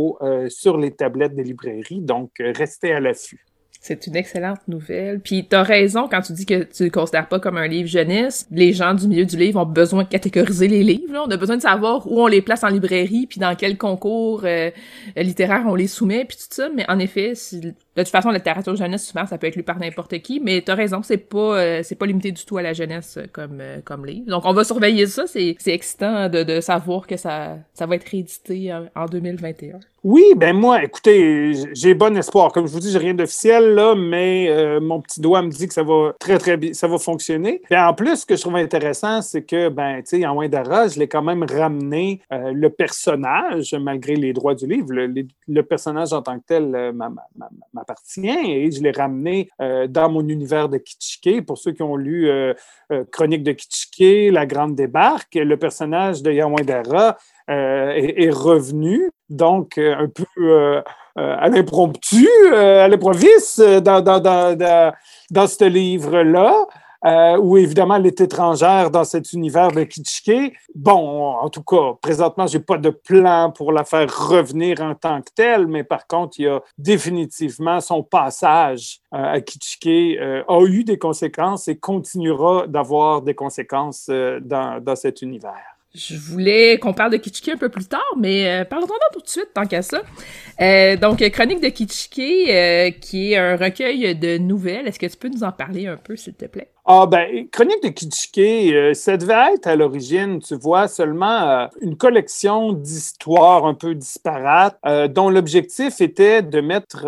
sur les tablettes des librairies. Donc, restez à l'affût. C'est une excellente nouvelle. Puis t'as raison quand tu dis que tu le considères pas comme un livre jeunesse. Les gens du milieu du livre ont besoin de catégoriser les livres. On a besoin de savoir où on les place en librairie, puis dans quel concours euh, littéraire on les soumet, puis tout ça. Mais en effet, de toute façon, la littérature jeunesse, souvent, ça peut être lu par n'importe qui. Mais t'as raison, c'est pas euh, c'est pas limité du tout à la jeunesse euh, comme comme livre. Donc on va surveiller ça. C'est c'est excitant de, de savoir que ça ça va être réédité en 2021. Oui, ben moi, écoutez, j'ai bon espoir. Comme je vous dis, j'ai rien d'officiel là, mais euh, mon petit doigt me dit que ça va très très bien, ça va fonctionner. Et en plus, ce que je trouve intéressant, c'est que ben, tu sais, en Windara, je l'ai quand même ramené euh, le personnage, malgré les droits du livre, le, personnage en tant que tel euh, m'appartient et je l'ai ramené dans mon univers de Kitschike. Pour ceux qui ont lu Chronique de Kitschike, La Grande Débarque, le personnage de Yawandara euh, est, revenu, donc euh, un peu euh, à l'impromptu, à l'improviste dans, dans, dans, dans, ce livre-là. Où évidemment elle est étrangère dans cet univers de Kitschke. Bon, en tout cas, présentement, je n'ai pas de plan pour la faire revenir en tant que telle, mais par contre, il y a définitivement son passage à Kitschke a eu des conséquences et continuera d'avoir des conséquences dans, dans cet univers. Je voulais qu'on parle de Kitschke un peu plus tard, mais euh, parlons-en tout de suite, tant qu'à ça. Euh, donc, Chronique de Kitschke, euh, qui est un recueil de nouvelles. Est-ce que tu peux nous en parler un peu, s'il te plaît? Ah ben, Chronique de Kitschke, euh, ça devait être à l'origine, tu vois, seulement euh, une collection d'histoires un peu disparates, euh, dont l'objectif était de mettre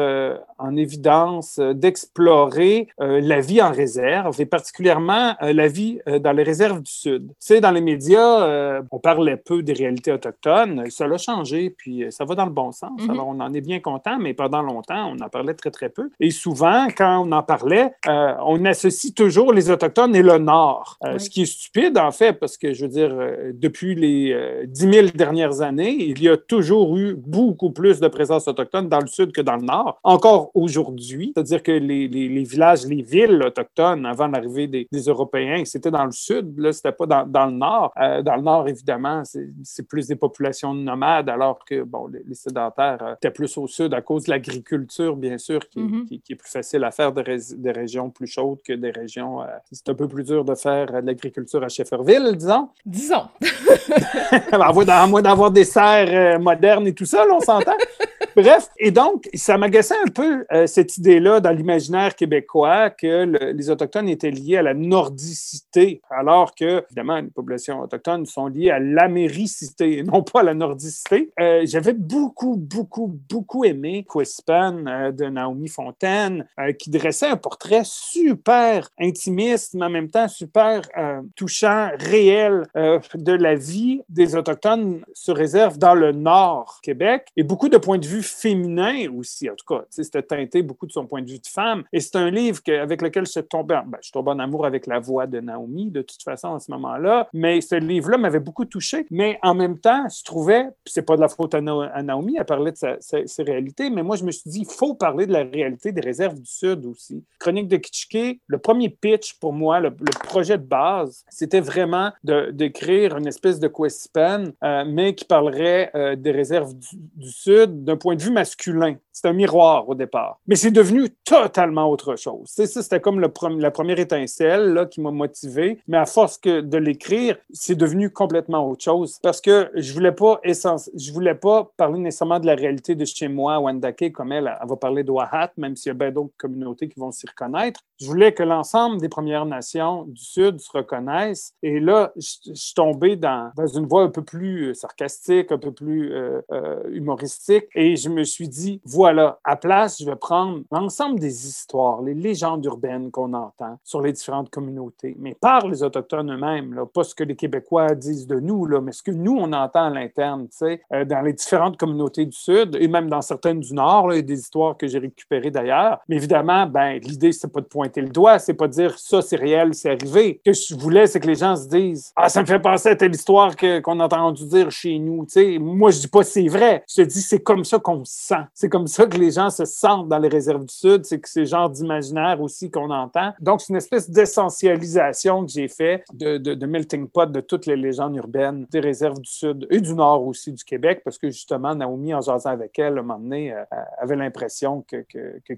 en évidence, d'explorer la vie en réserve, et particulièrement la vie dans les réserves du Sud. Tu sais, dans les médias, on parlait peu des réalités autochtones, ça l'a changé, puis ça va dans le bon sens. Mm-hmm. Alors, on en est bien content, mais pendant longtemps, on en parlait très, très peu. Et souvent, quand on en parlait, on associe toujours les les Autochtones et le Nord. Ce qui est stupide, en fait, parce que, je veux dire, depuis les dix 10 000 dernières années, il y a toujours eu beaucoup plus de présence autochtone dans le Sud que dans le Nord, encore aujourd'hui. C'est-à-dire que les, les, villages, les villes autochtones, avant l'arrivée des, des, Européens, c'était dans le Sud, là, c'était pas dans, dans, le Nord. dans le Nord, évidemment, c'est plus des populations nomades, alors que, bon, les, sédentaires étaient plus au Sud à cause de l'agriculture, bien sûr, qui, mm-hmm. qui, est plus facile à faire des régions plus chaudes que des régions. C'est un peu plus dur de faire de l'agriculture à Shefferville, disons. Disons. [LAUGHS] à moins d'avoir des serres euh, modernes et tout ça, on s'entend. [LAUGHS] Bref, et donc, ça m'agaçait un peu euh, cette idée-là dans l'imaginaire québécois que les Autochtones étaient liés à la nordicité, alors que, évidemment, les populations autochtones sont liées à l'américité et non pas à la nordicité. J'avais beaucoup, beaucoup, beaucoup aimé Quispan de Naomi Fontaine, qui dressait un portrait super intimiste, mais en même temps super euh, touchant, réel euh, de la vie des Autochtones se réserve dans le Nord Québec et beaucoup de points de vue féminins aussi, en tout cas. C'était teinté beaucoup de son point de vue de femme. Et c'est un livre avec lequel je suis tombé, ben, je tombe en amour avec la voix de Naomi, de toute façon, à ce moment-là. Mais ce livre-là m'avait beaucoup touché. Mais en même temps, je trouvais, c'est pas de la faute à, Naomi, elle parlait de ses réalités, mais moi, je me suis dit, il faut parler de la réalité des réserves du Sud aussi. Chronique de Kitschke, le premier pitch pour moi, le, projet de base, c'était vraiment d'écrire une espèce de Questpen, euh, mais qui parlerait euh, des réserves du, Sud d'un point de vue masculin. C'est un miroir au départ. Mais c'est devenu totalement autre chose. ça, c'était comme la première étincelle là, qui m'a motivé. Mais à force que de l'écrire, c'est devenu complètement autre chose. Parce que je voulais pas je voulais pas parler nécessairement de la réalité de chez moi, Wandake, comme elle, elle va parler de Wahat, même s'il y a bien d'autres communautés qui vont s'y reconnaître. Je voulais que l'ensemble des Premières Nations du Sud se reconnaissent. Et là, je, suis tombé dans, une voie un peu plus sarcastique, un peu plus euh, euh, humoristique. Et je me suis dit, voilà, à place, je vais prendre l'ensemble des histoires, les légendes urbaines qu'on entend sur les différentes communautés, mais par les Autochtones eux-mêmes, pas ce que les Québécois disent de nous, là, mais ce que nous, on entend à l'interne, sais, dans les différentes communautés du Sud et même dans certaines du Nord, y a des histoires que j'ai récupérées d'ailleurs. Mais évidemment, ben, l'idée, c'est pas de pointer le doigt, c'est pas de dire ça, c'est réel, c'est arrivé. Ce que je voulais, c'est que les gens se disent Ah, ça me fait penser à telle histoire qu'on a entendu dire chez nous. sais, moi, je dis pas c'est vrai. Je te dis c'est comme ça qu'on C'est comme ça que les gens se sentent dans les réserves du Sud. C'est que c'est genre d'imaginaire aussi qu'on entend. Donc, c'est une espèce d'essentialisation que j'ai fait de, melting pot de toutes les légendes urbaines des réserves du Sud et du Nord aussi du Québec, parce que justement, Naomi, en jasant avec elle, à un moment donné, euh, avait l'impression que, que,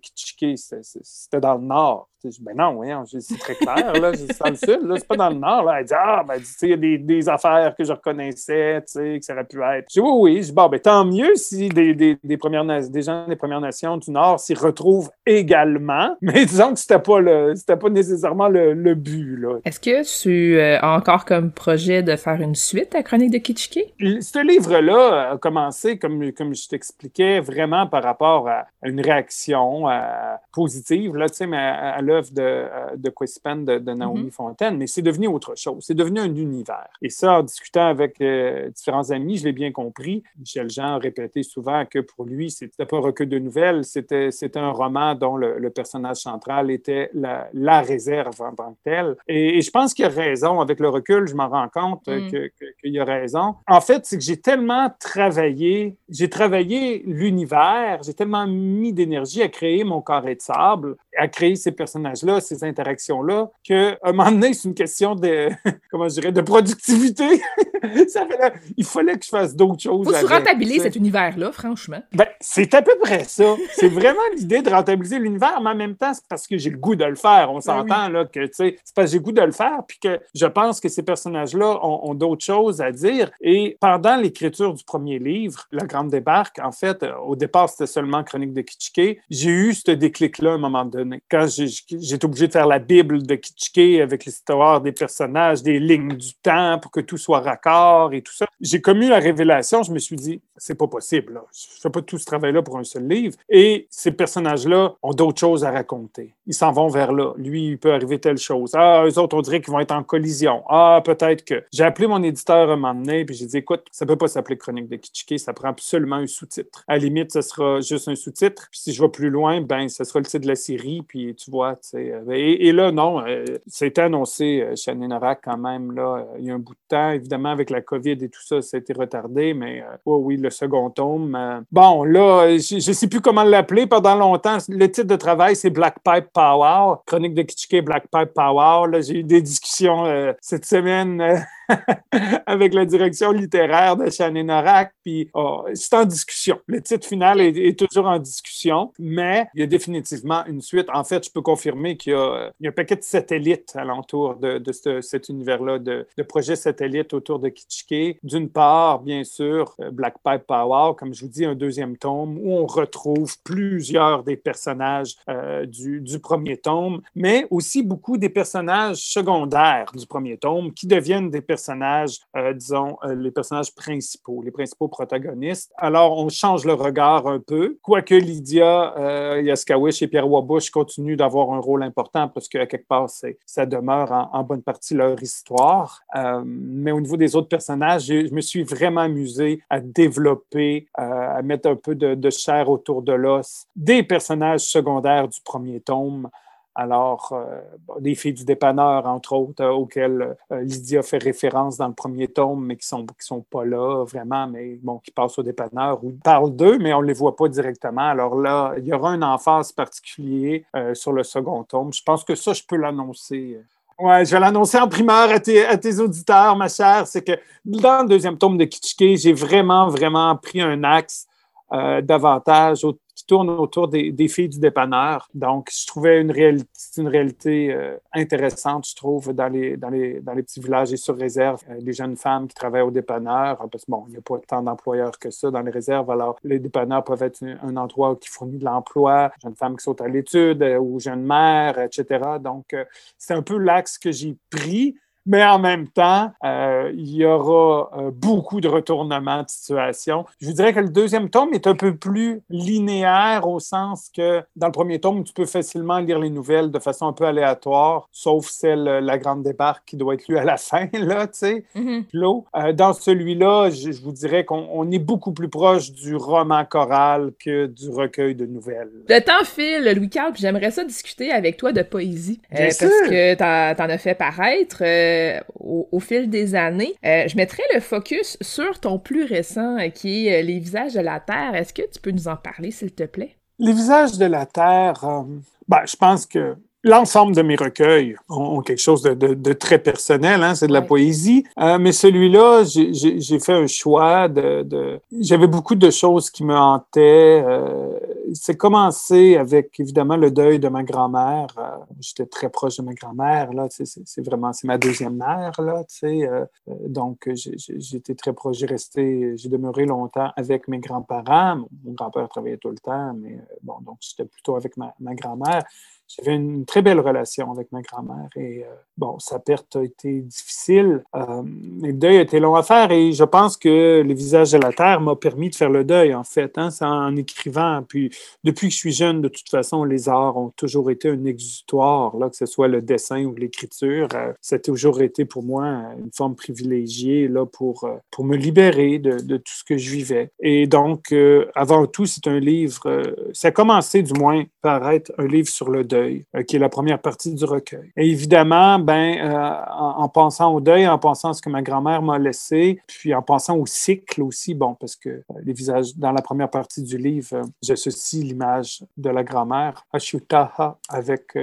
c'était dans le Nord. Ben non, voyons, c'est très clair, là, c'est dans le sud, c'est pas dans le nord. Là. Elle dit, ah, ben, tu sais, il y a des, affaires que je reconnaissais, tu sais, que ça aurait pu être. Je dis, oui, oui, je dis, bon, ben, tant mieux si des, des, premières, des gens des Premières Nations du Nord s'y retrouvent également, [LAUGHS] mais disons que c'était pas, le, c'était pas nécessairement le, le but, là. Est-ce que tu euh, as encore comme projet de faire une suite à Chronique de Kitschke? Ce livre-là a commencé, comme, comme je t'expliquais, vraiment par rapport à une réaction euh, positive, là, tu sais, mais à, l'œuvre de, euh, de Quispan de, de, Naomi mm-hmm. Fontaine, mais c'est devenu autre chose. C'est devenu un univers. Et ça, en discutant avec euh, différents amis, je l'ai bien compris. Michel Jean a répété souvent que pour lui, c'était pas un recueil de nouvelles, c'était, c'était un roman dont le, personnage central était la, la, réserve en tant que telle. Et, je pense qu'il a raison. Avec le recul, je m'en rends compte mm. que, qu'il a raison. En fait, c'est que j'ai tellement travaillé, j'ai travaillé l'univers, j'ai tellement mis d'énergie à créer mon carré de sable, à créer ces personnages-là, ces interactions-là, qu'à un moment donné, c'est une question de, [LAUGHS] comment je dirais, de productivité. [LAUGHS] ça il fallait que je fasse d'autres choses. Faut se rentabiliser cet univers-là, franchement. Ben, c'est à peu près ça. C'est vraiment l'idée de rentabiliser l'univers, mais en même temps, c'est parce que j'ai le goût de le faire. On ben s'entend, là, que, tu sais, c'est parce que j'ai le goût de le faire, puis que je pense que ces personnages-là ont, d'autres choses à dire. Et pendant l'écriture du premier livre, La Grande Débarque, en fait, au départ, c'était seulement Chronique de Kitschke. J'ai eu ce déclic-là à un moment donné. Quand j'étais obligé de faire la Bible de Kitschke avec l'histoire des personnages, des lignes du temps pour que tout soit raccord et tout ça, j'ai commis la révélation. Je me suis dit, c'est pas possible. Là. Je fais pas tout ce travail-là pour un seul livre. Et ces personnages-là ont d'autres choses à raconter. Ils s'en vont vers là. Lui, il peut arriver telle chose. Ah, eux autres, on dirait qu'ils vont être en collision. Ah, peut-être que. J'ai appelé mon éditeur un moment donné, puis j'ai dit, écoute, ça peut pas s'appeler Chronique de Kitschke, ça prend absolument un sous-titre. À la limite, ce sera juste un sous-titre. Puis si je vais plus loin, ben, ce sera le titre de la série puis tu vois, tu sais. Et, là, non, c'était annoncé chez Norak quand même, là, il y a un bout de temps. Évidemment, avec la COVID et tout ça, ça a été retardé, mais oh, oui, le second tome. bon, là, je ne sais plus comment l'appeler pendant longtemps. Le titre de travail, c'est Black Pipe Power, chronique de Kitschke Black Pipe Power. J'ai eu des discussions cette semaine [LAUGHS] avec la direction littéraire de Shannon Norak, puis oh, c'est en discussion. Le titre final est, toujours en discussion, mais il y a définitivement une suite. En fait, je peux confirmer qu'il y, a, un paquet de satellites alentour de, de cet univers-là, de, projets satellites autour de Kitschke. D'une part, bien sûr, euh, Black Pipe Power, comme je vous dis, un deuxième tome où on retrouve plusieurs des personnages euh, du, du premier tome, mais aussi beaucoup des personnages secondaires du premier tome qui deviennent des personnages personnages, euh, disons, euh, les personnages principaux, les principaux protagonistes. Alors, on change le regard un peu, quoique Lydia euh, Yaskawish et Pierre Wabush continuent d'avoir un rôle important parce qu'à quelque part, ça demeure en, bonne partie leur histoire. mais au niveau des autres personnages, je me suis vraiment amusé à développer, à mettre un peu de chair autour de l'os des personnages secondaires du premier tome. Alors, euh, des filles du dépanneur, entre autres, euh, auxquelles euh, Lydia fait référence dans le premier tome, mais qui sont, qui sont pas là vraiment, mais bon, qui passent au dépanneur, ou parlent d'eux, mais on ne les voit pas directement. Alors là, il y aura un emphase particulier sur le second tome. Je pense que ça, je peux l'annoncer. Ouais, je vais l'annoncer en primeur à tes, à tes, auditeurs, ma chère. C'est que dans le deuxième tome de Kitschke, j'ai vraiment, vraiment pris un axe davantage au tourne autour des, filles du dépanneur. Donc, je trouvais une réalité, une réalité euh, intéressante, je trouve, dans les, dans, les, dans les petits villages et sur réserve, euh, les jeunes femmes qui travaillent au dépanneur, parce que bon, il n'y a pas tant d'employeurs que ça dans les réserves. Alors, les dépanneurs peuvent être un, endroit qui fournit de l'emploi, jeunes femmes qui sont à l'étude euh, ou jeunes mères, etc. Donc, c'est un peu l'axe que j'ai pris mais en même temps, euh, il y aura euh, beaucoup de retournements de situation. Je vous dirais que le deuxième tome est un peu plus linéaire au sens que dans le premier tome, tu peux facilement lire les nouvelles de façon un peu aléatoire, sauf celle euh, La Grande Débarque qui doit être lue à la [LAUGHS] fin, là, tu sais, mm-hmm. dans celui-là, je, vous dirais qu'on est beaucoup plus proche du roman choral que du recueil de nouvelles. Le temps file, Louis-Carl, j'aimerais ça discuter avec toi de poésie. parce que t'en as fait paraître euh, au, fil des années. Euh, je mettrai le focus sur ton plus récent, euh, qui est Les visages de la Terre. Est-ce que tu peux nous en parler, s'il te plaît? Les visages de la Terre, ben, je pense que L'ensemble de mes recueils ont, quelque chose de, très personnel, hein, c'est de la poésie. mais celui-là, j'ai fait un choix de. J'avais beaucoup de choses qui me hantaient c'est commencé avec évidemment le deuil de ma grand-mère. Euh, j'étais très proche de ma grand-mère, c'est vraiment, ma deuxième mère, là. Euh, euh, donc, j'étais très proche, j'ai resté, j'ai demeuré longtemps avec mes grands-parents. Mon grand-père travaillait tout le temps, mais bon, donc j'étais plutôt avec ma, ma grand-mère. J'avais une très belle relation avec ma grand-mère et euh, bon, sa perte a été difficile. Euh, le deuil a été long à faire et je pense que Le visage de la terre m'a permis de faire le deuil en fait, hein, en écrivant. Puis depuis que je suis jeune, de toute façon, les arts ont toujours été un exutoire, là, que ce soit le dessin ou l'écriture. Euh, ça a toujours été pour moi une forme privilégiée là, pour, euh, pour me libérer de, de, tout ce que je vivais. Et donc, avant tout, c'est un livre, ça a commencé du moins par être un livre sur le deuil euh, qui est la première partie du recueil. Et évidemment, ben, euh, en, pensant au deuil, en pensant à ce que ma grand-mère m'a laissé, puis en pensant au cycle aussi, bon, parce que euh, les visages, dans la première partie du livre, j'associe l'image de la grand-mère, Ashutaha, avec,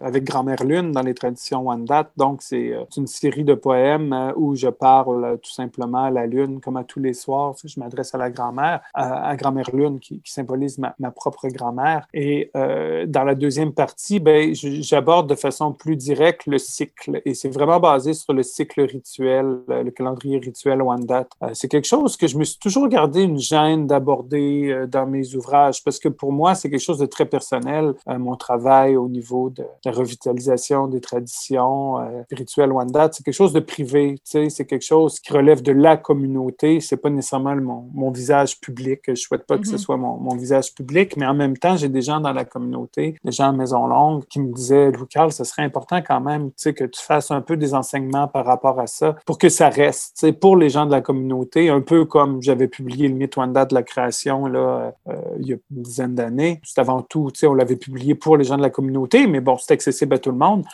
avec grand-mère lune dans les traditions Wendat. Donc, c'est une série de poèmes où je parle tout simplement à la lune, comme à tous les soirs. Je m'adresse à la grand-mère, à, grand-mère lune, qui, symbolise ma, ma propre grand-mère. Et dans la deuxième partie, ben, j'aborde de façon plus directe le cycle et c'est vraiment basé sur le cycle rituel, euh, le calendrier rituel Wendat. Euh, c'est quelque chose que je me suis toujours gardé une gêne d'aborder euh, dans mes ouvrages parce que pour moi, c'est quelque chose de très personnel, mon travail au niveau de la revitalisation des traditions rituelles Wendat. C'est quelque chose de privé, c'est quelque chose qui relève de la communauté. C'est pas nécessairement mon, mon, visage public. Je souhaite pas que ce mm-hmm. soit mon, mon, visage public, mais en même temps, j'ai des gens dans la communauté, des gens à Maison Qui me disait, Louis-Carl, ce serait important quand même, que tu fasses un peu des enseignements par rapport à ça pour que ça reste, pour les gens de la communauté, un peu comme j'avais publié le mythe Wanda de la création, là, euh, il y a une dizaine d'années. C'est avant tout, on l'avait publié pour les gens de la communauté, mais bon, c'est accessible à tout le monde.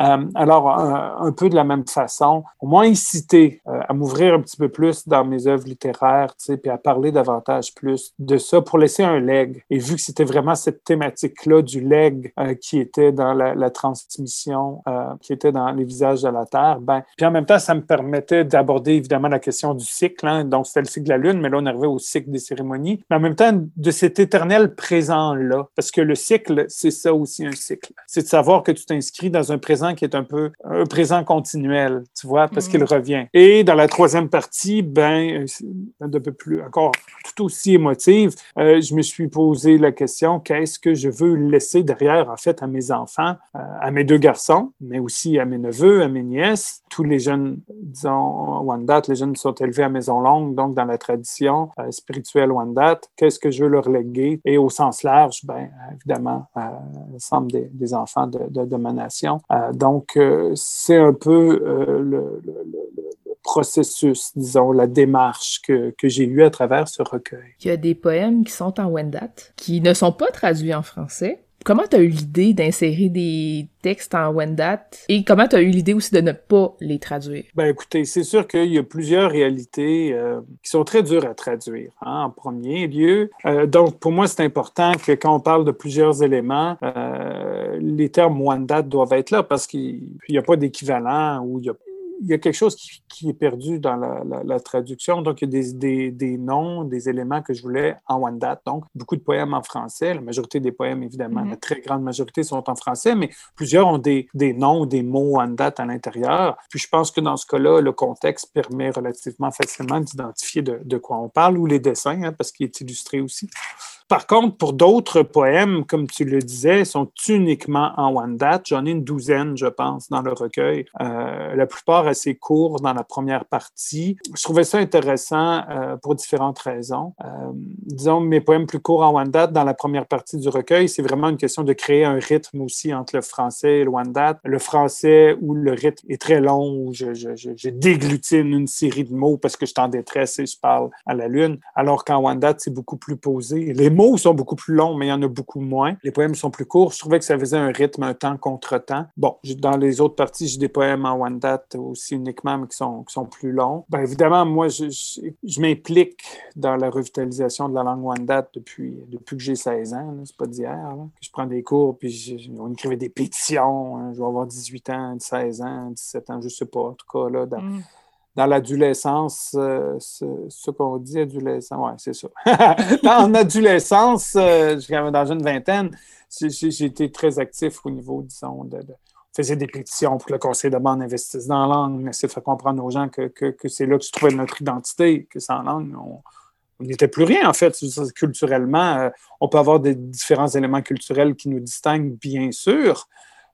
Euh, alors, un, peu de la même façon, moins inciter euh, à m'ouvrir un petit peu plus dans mes œuvres littéraires, puis à parler davantage plus de ça pour laisser un leg. Et vu que c'était vraiment cette thématique-là du leg euh, qui était dans la, transmission, qui était dans les visages de la Terre, ben, puis en même temps, ça me permettait d'aborder évidemment la question du cycle. Hein, donc, c'était le cycle de la Lune, mais là, on arrivait au cycle des cérémonies. Mais en même temps, de cet éternel présent-là, parce que le cycle, c'est ça aussi un cycle. C'est de savoir que tu t'inscris dans un présent qui est un peu un présent continuel, tu vois, parce qu'il mhm. revient. Et dans la troisième partie, ben, un peu plus, encore tout aussi émotive, euh, je me suis posé la question qu'est-ce que je veux laisser derrière, en fait, à mes enfants, euh, à mes deux garçons, mais aussi à mes neveux, à mes nièces. Tous les jeunes, disons, Wendat, les jeunes sont élevés à Maison Longue, donc dans la tradition euh, spirituelle Wendat. Qu'est-ce que je veux leur léguer? Et au sens large, ben, évidemment, l'ensemble des, des, enfants de, de, de ma nation. Donc, c'est un peu le, le, le processus, disons, la démarche que, que j'ai eue à travers ce recueil. Il y a des poèmes qui sont en Wendat, qui ne sont pas traduits en français. Comment tu as eu l'idée d'insérer des textes en Wendat et comment tu as eu l'idée aussi de ne pas les traduire? Ben écoutez, c'est sûr qu'il y a plusieurs réalités euh, qui sont très dures à traduire. Hein, en premier lieu, euh, donc pour moi c'est important que quand on parle de plusieurs éléments, euh, les termes Wendat doivent être là parce qu'il n'y a pas d'équivalent ou il y a il y a quelque chose qui, est perdu dans la, traduction. Donc, il y a des, des, des, noms, des éléments que je voulais en one date. Donc, beaucoup de poèmes en français. La majorité des poèmes, évidemment, mm-hmm. la très grande majorité sont en français, mais plusieurs ont des, des noms, des mots one date à l'intérieur. Puis, je pense que dans ce cas-là, le contexte permet relativement facilement d'identifier de, de, quoi on parle ou les dessins, hein, parce qu'il est illustré aussi. Par contre, pour d'autres poèmes, comme tu le disais, sont uniquement en one date. J'en ai une douzaine, je pense, dans le recueil. Euh, la plupart assez courts dans la première partie. Je trouvais ça intéressant euh, pour différentes raisons. Euh, disons, mes poèmes plus courts en date dans la première partie du recueil, c'est vraiment une question de créer un rythme aussi entre le français et le date. Le français où le rythme est très long, où je, je, déglutine une série de mots parce que je suis en détresse et je parle à la lune, alors qu'en date, c'est beaucoup plus posé. Les mots sont beaucoup plus longs, mais il y en a beaucoup moins. Les poèmes sont plus courts. Je trouvais que ça faisait un rythme, un temps contre temps. Bon, dans les autres parties, j'ai des poèmes en one date aussi uniquement, mais qui sont, qui sont plus longs. Bien évidemment, moi, je, je, m'implique dans la revitalisation de la langue date depuis, depuis que j'ai 16 ans. C'est pas d'hier. Je prends des cours, puis on écrivait des pétitions. Hein. je vais avoir 18 ans, 16 ans, 17 ans, je sais pas. En tout cas, là, dans, mm dans l'adolescence, euh, ce, qu'on dit adolescent, ouais, c'est ça. [LAUGHS] dans l'adolescence, euh, dans une vingtaine, j'ai été très actif au niveau, disons, de, faisait des pétitions pour que le conseil de bande investisse dans la langue, essayer de faire comprendre aux gens que, que, c'est là que se trouvait notre identité, que sans langue, on n'était plus rien, en fait, culturellement. Euh, on peut avoir des différents éléments culturels qui nous distinguent, bien sûr,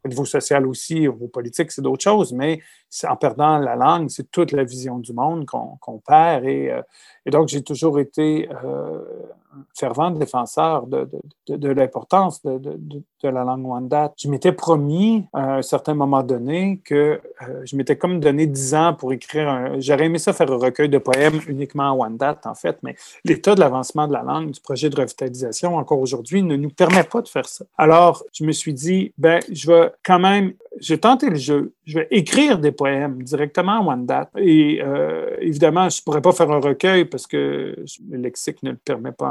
au niveau social aussi, au niveau politique, c'est d'autres choses, mais en perdant la langue, c'est toute la vision du monde qu'on perd. Et, euh, et, donc, j'ai toujours été euh, fervent défenseur de, de, de, l'importance de, la langue Wendat. Je m'étais promis à un certain moment donné que euh, je m'étais comme donné dix ans pour écrire un... J'aurais aimé ça faire un recueil de poèmes uniquement en Wendat, en fait, mais l'état de l'avancement de la langue, du projet de revitalisation, encore aujourd'hui, ne nous permet pas de faire ça. Alors, je me suis dit, ben, je vais quand même j'ai tenté le jeu. Je vais écrire des poèmes directement en date. Et euh, évidemment, je ne pourrais pas faire un recueil parce que le lexique ne le permet pas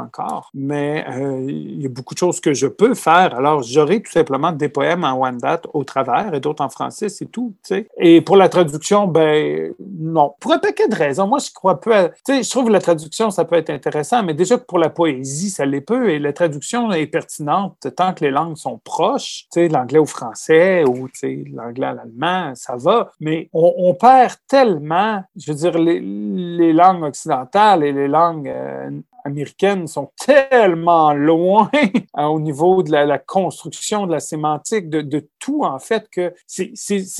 Mais euh, il y a beaucoup de choses que je peux faire. Alors, j'aurai tout simplement des poèmes en date au travers et d'autres en français, c'est tout. Et pour la traduction, ben non. Pour un paquet de raisons. Moi, je crois peu. Sais, je trouve que la traduction, ça peut être intéressant, mais déjà que pour la poésie, ça l'est peu. Et la traduction est pertinente tant que les langues sont proches. Tu sais, l'anglais au français ou l'anglais à l'allemand, ça va, mais on, perd tellement, je veux dire, les, langues occidentales et les langues euh, américaines sont tellement loin [LAUGHS] au niveau de la, construction, de la sémantique, de, tout, en fait, que c'est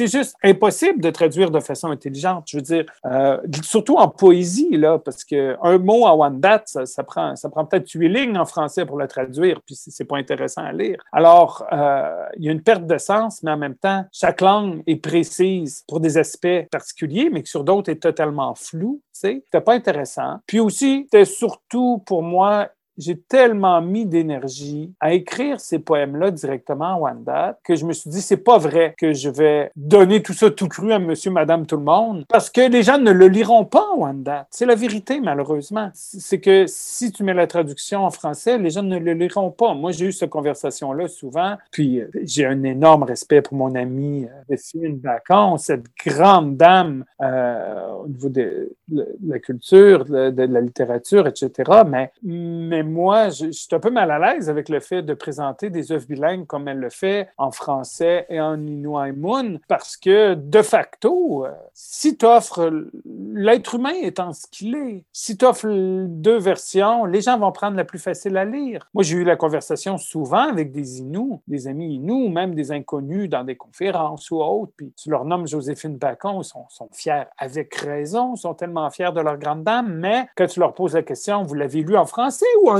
juste impossible de traduire de façon intelligente. Je veux dire, euh, surtout en poésie, là, parce qu'un mot à one date, ça, prend, ça prend peut-être huit lignes en français pour le traduire, puis c'est pas intéressant à lire. Alors, euh, il y a une perte de sens, mais en même temps, chaque langue est précise pour des aspects particuliers, mais que sur d'autres est totalement flou. C'était pas intéressant. Puis aussi, c'était surtout pour moi j'ai tellement mis d'énergie à écrire ces poèmes-là directement en Wanda que je me suis dit, c'est pas vrai que je vais donner tout ça tout cru à monsieur, madame, tout le monde parce que les gens ne le liront pas en Wanda. C'est la vérité, malheureusement. C'est que si tu mets la traduction en français, les gens ne le liront pas. Moi, j'ai eu cette conversation-là souvent, puis euh, j'ai un énorme respect pour mon ami Delphine euh, Bacon, cette grande dame euh, au niveau de, la culture, de, la littérature, etc. Mais moi, je, suis un peu mal à l'aise avec le fait de présenter des œuvres bilingues comme elle le fait en français et en Inuaimun, parce que de facto, euh, si tu offres l'être humain étant ce qu'il est, si tu offres deux versions, les gens vont prendre la plus facile à lire. Moi, j'ai eu la conversation souvent avec des Inuits, des amis Inuits, même des inconnus dans des conférences ou autres, puis tu leur nommes Joséphine Bacon, ils sont, sont fiers avec raison, ils sont tellement fiers de leur grande dame, mais quand tu leur poses la question, vous l'avez lu en français ou en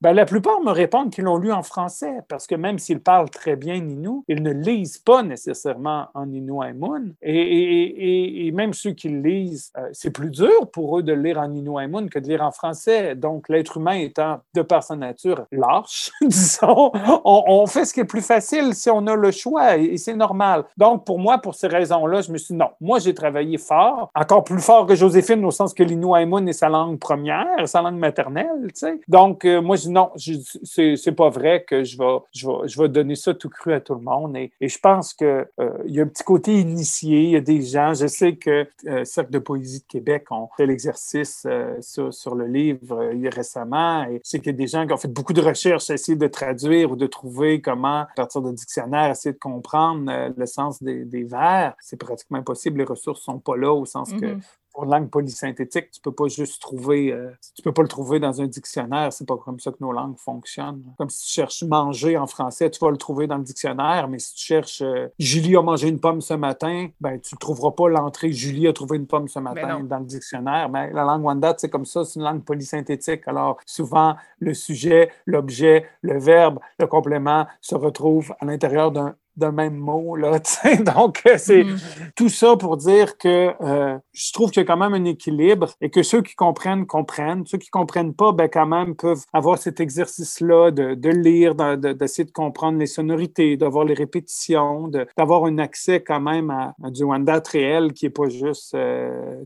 Ben, la plupart me répondent qu'ils l'ont lu en français, parce que même s'ils parlent très bien Inou, ils ne lisent pas nécessairement en Inou Aïmoun. Et, et, et, même ceux qui lisent, euh, c'est plus dur pour eux de lire en Inou Aïmoun que de lire en français. Donc, l'être humain étant, de par sa nature, lâche, [LAUGHS] disons, on, fait ce qui est plus facile si on a le choix, et, c'est normal. Donc, pour moi, pour ces raisons-là, je me suis dit, non, moi, j'ai travaillé fort, encore plus fort que Joséphine, au sens que l'Inou Aïmoun est sa langue première, sa langue maternelle, tu sais. Donc, euh, moi, je dis non, c'est pas vrai que je vais, donner ça tout cru à tout le monde. Et, je pense qu'il euh, y a un petit côté initié. Il y a des gens, je sais que euh, Cercle de poésie de Québec ont fait l'exercice sur, sur, le livre récemment. Et je sais qu'il y a des gens qui ont fait beaucoup de recherches à essayer de traduire ou de trouver comment, à partir de dictionnaires, essayer de comprendre le sens des, des vers. C'est pratiquement impossible. Les ressources sont pas là au sens que mm-hmm pour langue polysynthétique, tu peux pas juste trouver, euh, tu peux pas le trouver dans un dictionnaire. C'est pas comme ça que nos langues fonctionnent. Comme si tu cherches manger en français, tu vas le trouver dans le dictionnaire, mais si tu cherches euh, Julie a mangé une pomme ce matin, ben tu ne trouveras pas l'entrée Julie a trouvé une pomme ce ben matin dans le dictionnaire. Mais la langue Wanda, c'est comme ça, c'est une langue polysynthétique. Alors souvent, le sujet, l'objet, le verbe, le complément se retrouvent à l'intérieur d'un d'un même mot. Là, [LAUGHS] Donc, euh, c'est mm. tout ça pour dire que euh, je trouve qu'il y a quand même un équilibre et que ceux qui comprennent, comprennent. Ceux qui comprennent pas, ben, quand même, peuvent avoir cet exercice-là de, de, lire, d'essayer de, de, comprendre les sonorités, d'avoir les répétitions, d'avoir un accès quand même à, du Wendat réel qui est pas juste euh,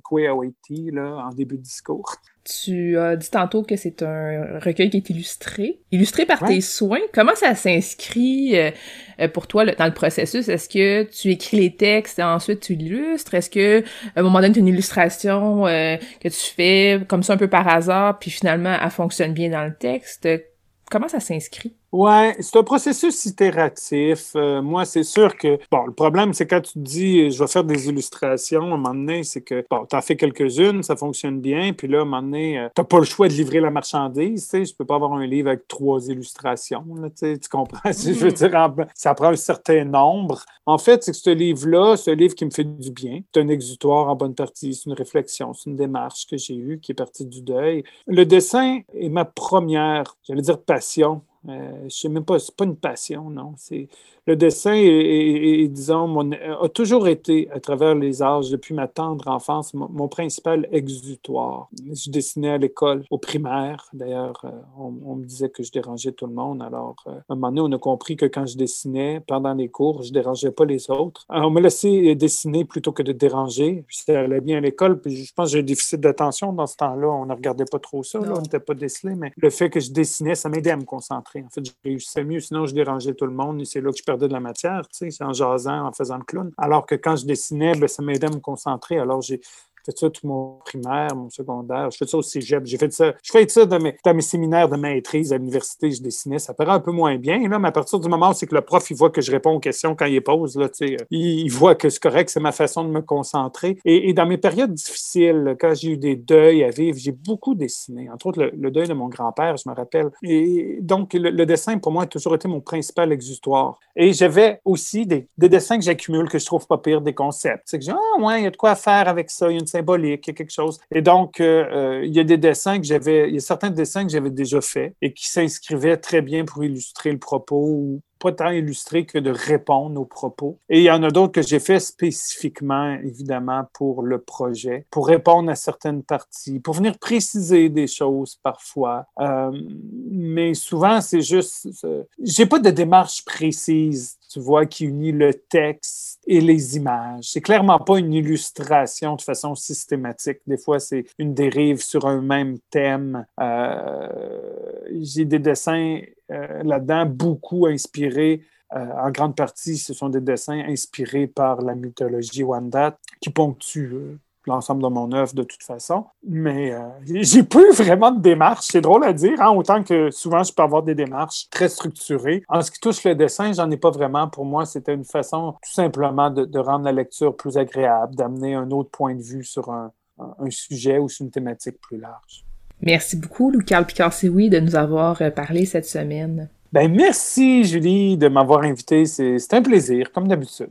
là, en début de discours. Tu as dit tantôt que c'est un recueil qui est illustré. Illustré par tes soins. Comment ça s'inscrit euh, euh, pour toi dans le processus? Est-ce que tu écris les textes et ensuite tu illustres? Est-ce que à un moment donné, tu as une illustration euh, que tu fais comme ça un peu par hasard, puis finalement, elle fonctionne bien dans le texte? Comment ça s'inscrit? Oui, c'est un processus itératif. Euh, moi, c'est sûr que, bon, le problème, c'est quand tu te dis, je vais faire des illustrations, à un moment donné, c'est que, bon, tu as fait quelques-unes, ça fonctionne bien, puis là, à un moment donné, euh, tu n'as pas le choix de livrer la marchandise, tu sais, je peux pas avoir un livre avec trois illustrations, tu comprends? Je veux dire, ça prend un certain nombre. En fait, c'est que ce livre-là, ce livre qui me fait du bien, c'est un exutoire en bonne partie, c'est une réflexion, c'est une démarche que j'ai eue qui est partie du deuil. Le dessin est ma première, j'allais dire passion, euh, je sais même pas, c'est pas une passion, non. C'est le dessin, est, disons, a toujours été, à travers les âges, depuis ma tendre enfance, mon, principal exutoire. Je dessinais à l'école, au primaire. D'ailleurs, euh, on, me disait que je dérangeais tout le monde. Alors, euh, à un moment donné, on a compris que quand je dessinais pendant les cours, je dérangeais pas les autres. Alors, on me laissait dessiner plutôt que de déranger. Puis ça allait bien à l'école. Puis je pense que j'ai un déficit d'attention dans ce temps-là. On ne regardait pas trop ça. on n'était pas décelé. Mais le fait que je dessinais, ça m'aidait à me concentrer. En fait, je réussissais mieux. Sinon, je dérangeais tout le monde. Et c'est là que je de la matière, tu sais, en jasant, en faisant le clown. Alors que quand je dessinais, ben, ça m'aidait à me concentrer. Alors, j'ai fait ça tout mon primaire, mon secondaire. Je fais ça au cégep. J'ai fait ça. Je fais ça dans mes, dans mes séminaires de maîtrise à l'université. Je dessinais. Ça paraît un peu moins bien, là, mais à partir du moment où c'est que le prof, il voit que je réponds aux questions quand il pose, là, il, voit que c'est correct, c'est ma façon de me concentrer. Et, dans mes périodes difficiles, quand j'ai eu des deuils à vivre, j'ai beaucoup dessiné. Entre autres, le, deuil de mon grand-père, je me rappelle. Et donc, le, dessin, pour moi, a toujours été mon principal exutoire. Et j'avais aussi des, dessins que j'accumule, que je trouve pas pire, des concepts. C'est que dis, ah, ouais, il y a de quoi faire avec ça, il y a une symbolique, il y a quelque chose. Et donc, euh, euh, il y a des dessins que j'avais, il y a certains dessins que j'avais déjà faits et qui s'inscrivaient très bien pour illustrer le propos ou pas tant illustrer que de répondre aux propos. Et il y en a d'autres que j'ai fait spécifiquement, évidemment, pour le projet, pour répondre à certaines parties, pour venir préciser des choses parfois. Euh, mais souvent, c'est juste, j'ai pas de démarche précise, tu vois, qui unit le texte et les images. C'est clairement pas une illustration de façon systématique. Des fois, c'est une dérive sur un même thème. Euh, j'ai des dessins euh, là-dedans, beaucoup inspirés. Euh, en grande partie, ce sont des dessins inspirés par la mythologie Wendat qui ponctuent l'ensemble de mon œuvre de toute façon. Mais [LAUGHS] j'ai plus vraiment de démarche. C'est drôle à dire, hein, autant que souvent je peux avoir des démarches très structurées. En ce qui touche le dessin, j'en ai pas vraiment. Pour moi, c'était une façon tout simplement de, rendre la lecture plus agréable, d'amener un autre point de vue sur un, un sujet ou sur une thématique plus large. Merci beaucoup, Louis-Carl Picard-Sioui, de nous avoir euh, parlé cette semaine. Ben, merci, Julie, de m'avoir invité. C'est un plaisir, comme d'habitude.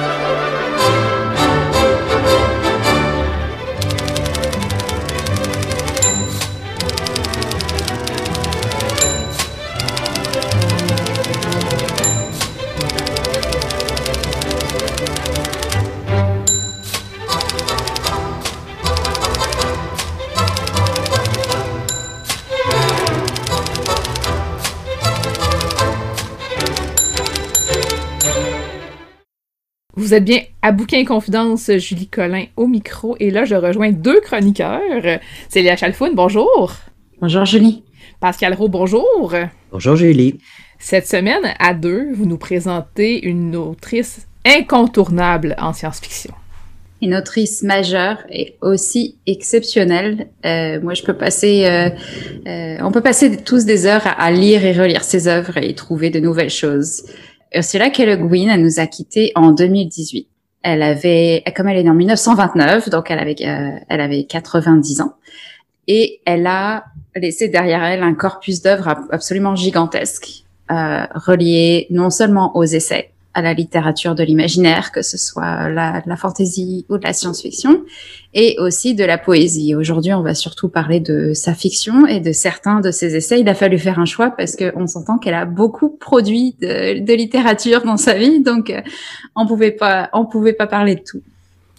Vous êtes bien à Bouquin Confidence, Julie Collin au micro. Et là, je rejoins deux chroniqueurs. Célia Chalfoun, bonjour. Bonjour, Julie. Pascal Rowe, bonjour. Bonjour, Julie. Cette semaine, à deux, vous nous présentez une autrice incontournable en science-fiction. Une autrice majeure et aussi exceptionnelle. Euh, moi, je peux passer, euh, euh, on peut passer tous des heures à, lire et relire ses œuvres et y trouver de nouvelles choses. Ursula K. Le elle nous a quittés en 2018. Elle avait, comme elle est née en 1929, donc elle avait, euh, elle avait 90 ans, et elle a laissé derrière elle un corpus d'œuvres absolument gigantesque, euh, relié non seulement aux essais, à la littérature de l'imaginaire, que ce soit la, la fantaisie ou de la science-fiction, et aussi de la poésie. Aujourd'hui, on va surtout parler de sa fiction et de certains de ses essais. Il a fallu faire un choix parce qu'on s'entend qu'elle a beaucoup produit de, de, littérature dans sa vie, donc euh, on pouvait pas, on pouvait pas parler de tout.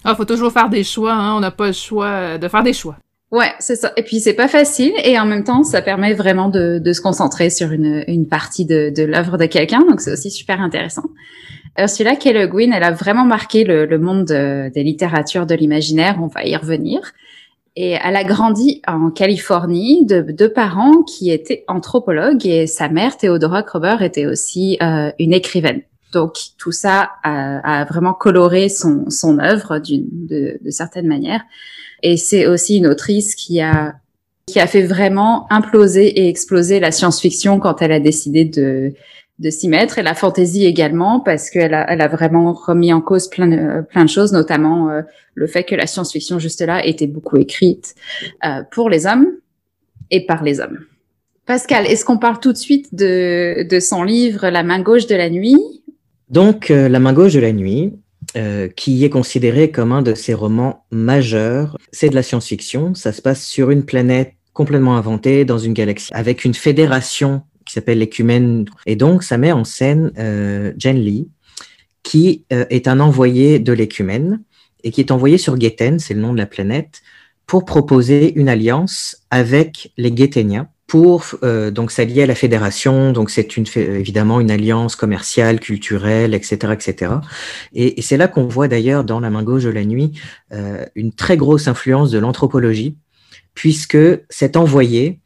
Ah, faut toujours faire des choix. Hein? On n'a pas le choix de faire des choix. Ouais, c'est ça. Et puis c'est pas facile et en même temps ça permet vraiment de, de se concentrer sur une, une partie de, de l'œuvre de quelqu'un, donc c'est aussi super intéressant. Ursula K. Le Guin, elle a vraiment marqué le, le monde des littératures de l'imaginaire. On va y revenir. Et elle a grandi en Californie de deux parents qui étaient anthropologues et sa mère, Theodora Krober, était aussi euh, une écrivaine. Donc tout ça a, a vraiment coloré son, son œuvre de, de certaines manières. Et c'est aussi une autrice qui a qui a fait vraiment imploser et exploser la science-fiction quand elle a décidé de de s'y mettre et la fantaisie également parce qu'elle a, elle a vraiment remis en cause plein de, plein de choses, notamment euh, le fait que la science-fiction juste là était beaucoup écrite euh, pour les hommes et par les hommes. Pascal, est-ce qu'on parle tout de suite de, de son livre La main gauche de la nuit? Donc, euh, La main gauche de la nuit, euh, qui est considéré comme un de ses romans majeurs. C'est de la science-fiction, ça se passe sur une planète complètement inventée dans une galaxie avec une fédération qui s'appelle l'écumène. Et donc, ça met en scène euh, Jen Lee, qui euh, est un envoyé de l'écumène et qui est envoyé sur Géten, c'est le nom de la planète, pour proposer une alliance avec les Géténiens pour euh, donc s'allier à la fédération. Donc c'est une évidemment une alliance commerciale, culturelle, etc., etc. Et, et c'est là qu'on voit d'ailleurs dans la main gauche de la nuit euh, une très grosse influence de l'anthropologie, puisque cet envoyé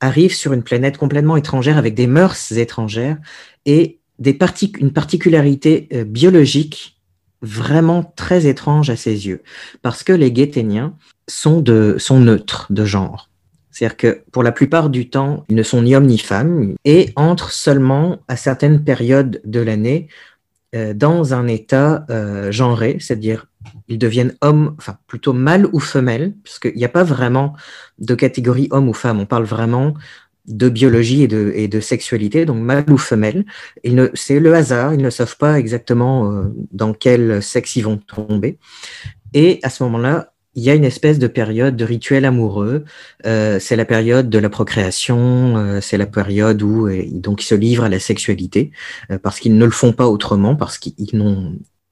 arrive sur une planète complètement étrangère avec des mœurs étrangères et des partic une particularité euh, biologique vraiment très étrange à ses yeux, parce que les Guéténiens sont, sont neutres de genre. C'est-à-dire que pour la plupart du temps, ils ne sont ni hommes ni femmes et entrent seulement à certaines périodes de l'année euh, dans un état euh, genré, c'est-à-dire ils deviennent hommes, enfin plutôt mâles ou femelles, puisqu'il n'y a pas vraiment de catégorie homme ou femme, on parle vraiment de biologie et de, sexualité, donc mâle ou femelle. C'est le hasard, ils ne savent pas exactement euh, dans quel sexe ils vont tomber. Et à ce moment-là, il y a une espèce de période de rituel amoureux. Euh, c'est la période de la procréation, euh, c'est la période où donc ils se livrent à la sexualité parce qu'ils ne le font pas autrement, parce qu'ils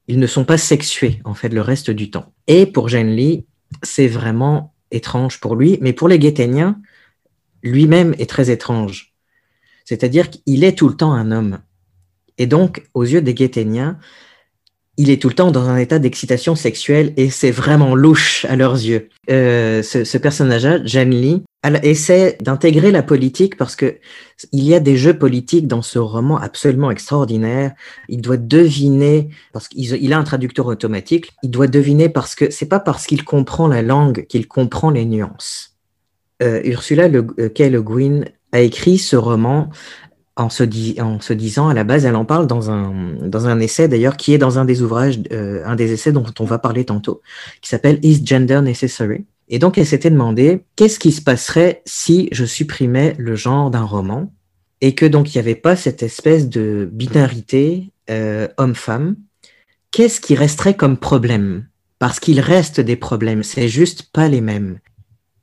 ils ne sont pas sexués en fait le reste du temps. Et pour Lee, c'est vraiment étrange pour lui, mais pour les Guéténiens, lui-même est très étrange. C'est-à-dire qu'il est tout le temps un homme. Et donc, aux yeux des Guéténiens, il est tout le temps dans un état d'excitation sexuelle et c'est vraiment louche à leurs yeux. Euh, ce, personnage-là, Jan Lee, elle essaie d'intégrer la politique parce que il y a des jeux politiques dans ce roman absolument extraordinaire. Il doit deviner parce qu'il a un traducteur automatique. Il doit deviner parce que c'est pas parce qu'il comprend la langue qu'il comprend les nuances. Euh, Ursula euh, K. Le Guin a écrit ce roman en se, disant, à la base, elle en parle dans un, dans un essai d'ailleurs, qui est dans un des ouvrages, euh, un des essais dont on va parler tantôt, qui s'appelle Is Gender Necessary? Et donc, elle s'était demandé, qu'est-ce qui se passerait si je supprimais le genre d'un roman et que donc il n'y avait pas cette espèce de binarité euh, homme-femme? Qu'est-ce qui resterait comme problème? Parce qu'il reste des problèmes, c'est juste pas les mêmes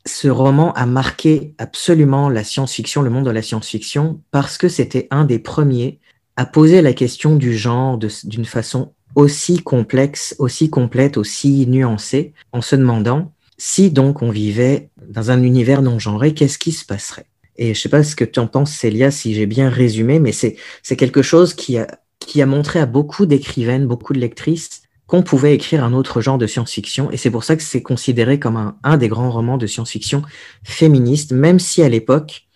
ce roman a marqué absolument la science-fiction, le monde de la science-fiction, parce que c'était un des premiers à poser la question du genre d'une façon aussi complexe, aussi complète, aussi nuancée, en se demandant si donc on vivait dans un univers non genré, qu'est-ce qui se passerait? Et je sais pas ce que tu en penses, Célia, si j'ai bien résumé, mais c'est quelque chose qui a, qui a montré à beaucoup d'écrivaines, beaucoup de lectrices, qu'on pouvait écrire un autre genre de science-fiction. Et c'est pour ça que c'est considéré comme un, des grands romans de science-fiction féministe, même si à l'époque,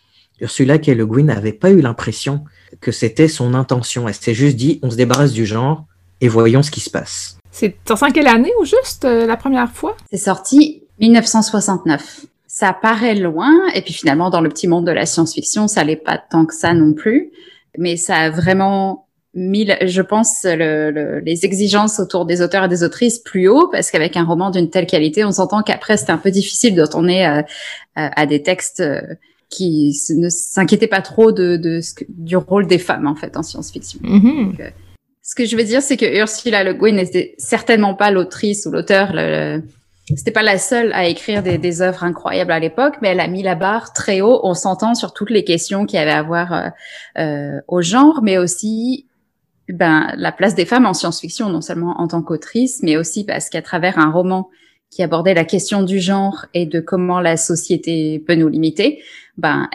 Ursula K. Le Guin n'avait pas eu l'impression que c'était son intention. Elle s'est juste dit, on se débarrasse du genre et voyons ce qui se passe. C'est en quelle année ou juste euh, la première fois? C'est sorti 1969. Ça paraît loin, et puis finalement, dans le petit monde de la science-fiction, ça l'est pas tant que ça non plus. Mais ça a vraiment je pense, les exigences autour des auteurs et des autrices plus haut, parce qu'avec un roman d'une telle qualité, on s'entend qu'après, c'était un peu difficile de tourner à, à, des textes euh, qui ne s'inquiétaient pas trop de, de, du rôle des femmes, en fait, en science-fiction. Mm-hmm. Euh, ce que je veux dire, c'est que Ursula Le Guin n'était certainement pas l'autrice ou l'auteur, le, c'était pas la seule à écrire des, des œuvres incroyables à l'époque, mais elle a mis la barre très haut. On s'entend sur toutes les questions qu'il y avait à voir euh, euh au genre, mais aussi ben, la place des femmes en science-fiction, non seulement en tant qu'autrice, mais aussi parce qu'à travers un roman qui abordait la question du genre et de comment la société peut nous limiter, ben,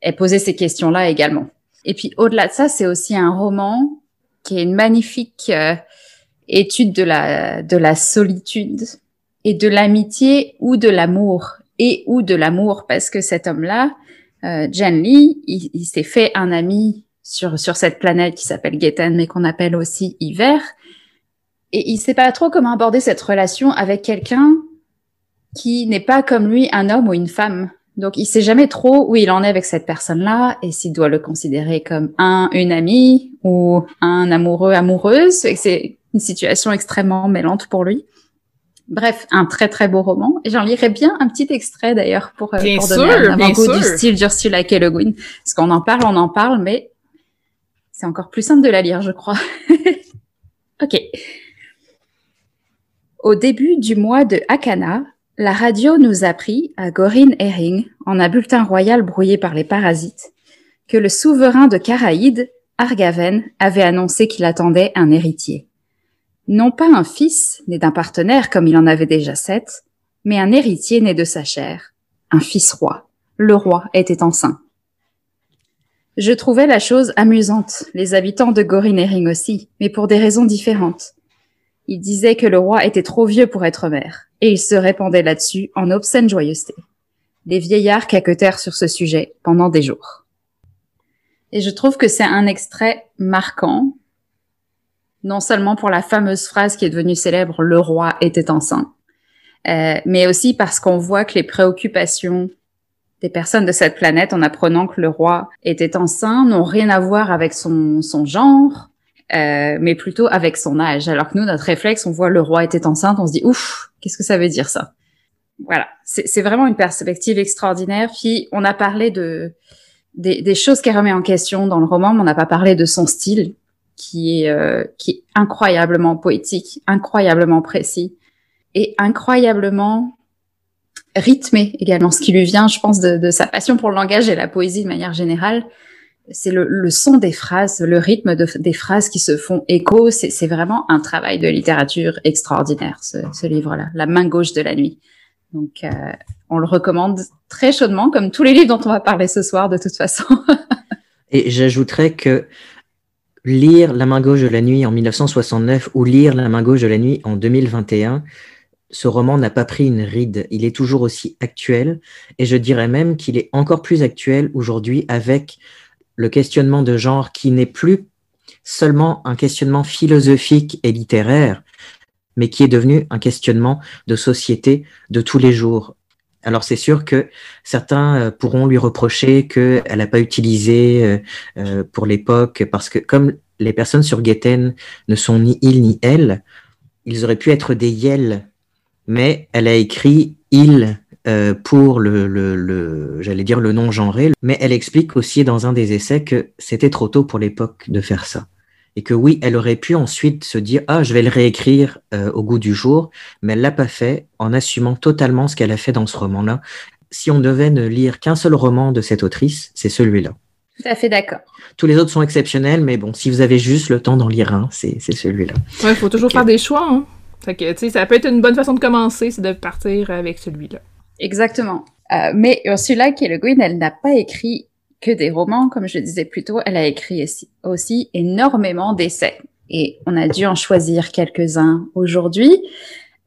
elle posait ces questions-là également. Et puis au-delà de ça, c'est aussi un roman qui est une magnifique euh, étude de la, de la solitude et de l'amitié ou de l'amour et ou de l'amour parce que cet homme-là, euh, Jan Lee, il, il s'est fait un ami sur, sur cette planète qui s'appelle Gaten, mais qu'on appelle aussi hiver. Et il sait pas trop comment aborder cette relation avec quelqu'un qui n'est pas comme lui un homme ou une femme. Donc, il sait jamais trop où il en est avec cette personne-là et s'il doit le considérer comme un, une amie ou un amoureux, amoureuse. C'est une situation extrêmement mêlante pour lui. Bref, un très très beau roman. Et j'en lirai bien un petit extrait d'ailleurs pour, euh, pour donner un avant-goût du style d'Ursula K. Le Guin. Parce qu'on en parle, on en parle, mais c'est encore plus simple de la lire, je crois. [LAUGHS] ok. Au début du mois de Akana, la radio nous apprit, à Gorin Herring, en un bulletin royal brouillé par les parasites, que le souverain de Caraïde, Argaven, avait annoncé qu'il attendait un héritier. Non pas un fils né d'un partenaire comme il en avait déjà sept, mais un héritier né de sa chair, un fils roi. Le roi était enceint. Je trouvais la chose amusante, les habitants de Gorinering aussi, mais pour des raisons différentes. Ils disaient que le roi était trop vieux pour être maire, et ils se répandaient là-dessus en obscène joyeuseté. Les vieillards caquetèrent sur ce sujet pendant des jours. Et je trouve que c'est un extrait marquant, non seulement pour la fameuse phrase qui est devenue célèbre, le roi était enceint, euh, mais aussi parce qu'on voit que les préoccupations des personnes de cette planète en apprenant que le roi était enceint n'ont rien à voir avec son, son genre, euh, mais plutôt avec son âge. Alors que nous, notre réflexe, on voit le roi était enceinte, on se dit ouf, qu'est-ce que ça veut dire ça? Voilà, c'est vraiment une perspective extraordinaire. Puis on a parlé de des, des choses qu'elle remet en question dans le roman, mais on n'a pas parlé de son style qui est euh, qui est incroyablement poétique, incroyablement précis et incroyablement rythmé également, ce qui lui vient, je pense, de, sa passion pour le langage et la poésie de manière générale. C'est le, son des phrases, le rythme des phrases qui se font écho. C'est vraiment un travail de littérature extraordinaire, ce, livre-là, La main gauche de la nuit. Donc, euh, on le recommande très chaudement, comme tous les livres dont on va parler ce soir, de toute façon. [LAUGHS] et j'ajouterais que lire La main gauche de la nuit en 1969 ou lire La main gauche de la nuit en 2021, ce roman n'a pas pris une ride, il est toujours aussi actuel, et je dirais même qu'il est encore plus actuel aujourd'hui avec le questionnement de genre qui n'est plus seulement un questionnement philosophique et littéraire, mais qui est devenu un questionnement de société de tous les jours. Alors c'est sûr que certains euh, pourront lui reprocher qu'elle n'a pas utilisé euh, euh, pour l'époque, parce que comme les personnes sur Gaten ne sont ni il ni elle, ils auraient pu être des yel mais elle a écrit il euh, pour le, le, j'allais dire le non genré, mais elle explique aussi dans un des essais que c'était trop tôt pour l'époque de faire ça. Et que oui, elle aurait pu ensuite se dire ah je vais le réécrire euh, au goût du jour, mais elle l'a pas fait en assumant totalement ce qu'elle a fait dans ce roman-là. Si on devait ne lire qu'un seul roman de cette autrice, c'est celui-là. Tout à fait d'accord. Tous les autres sont exceptionnels, mais bon, si vous avez juste le temps d'en lire un, c'est celui-là. Ouais, il faut toujours faire des choix. Hein ça peut être une bonne façon de commencer, c'est de partir avec celui-là. Exactement. Euh, mais Ursula K. Le Guin, elle n'a pas écrit que des romans, comme je le disais plus tôt, elle a écrit aussi, énormément d'essais. Et on a dû en choisir quelques-uns aujourd'hui.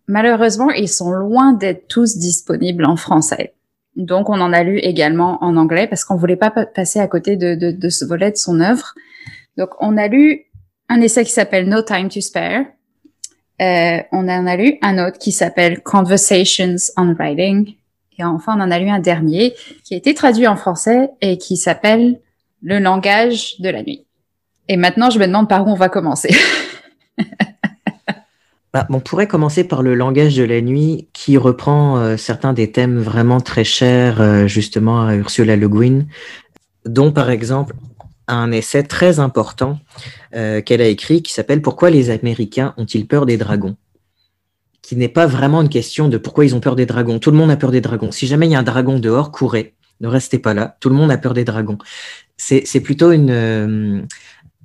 Malheureusement, ils sont loin d'être tous disponibles en français. Donc, on en a lu également en anglais parce qu'on voulait pas passer à côté de, de ce volet de son œuvre. Donc, on a lu un essai qui s'appelle No Time to Spare, euh, on en a lu un autre qui s'appelle Conversations on Writing. Et enfin, on en a lu un dernier qui a été traduit en français et qui s'appelle Le langage de la nuit. Et maintenant, je me demande par où on va commencer. [LAUGHS] bah, on pourrait commencer par le langage de la nuit qui reprend euh, certains des thèmes vraiment très chers euh, justement à Ursula Le Guin, dont par exemple un essai très important euh, qu'elle a écrit qui s'appelle Pourquoi les Américains ont-ils peur des dragons? Qui n'est pas vraiment une question de pourquoi ils ont peur des dragons. Tout le monde a peur des dragons. Si jamais il y a un dragon dehors, courez. Ne restez pas là. Tout le monde a peur des dragons. C'est plutôt euh,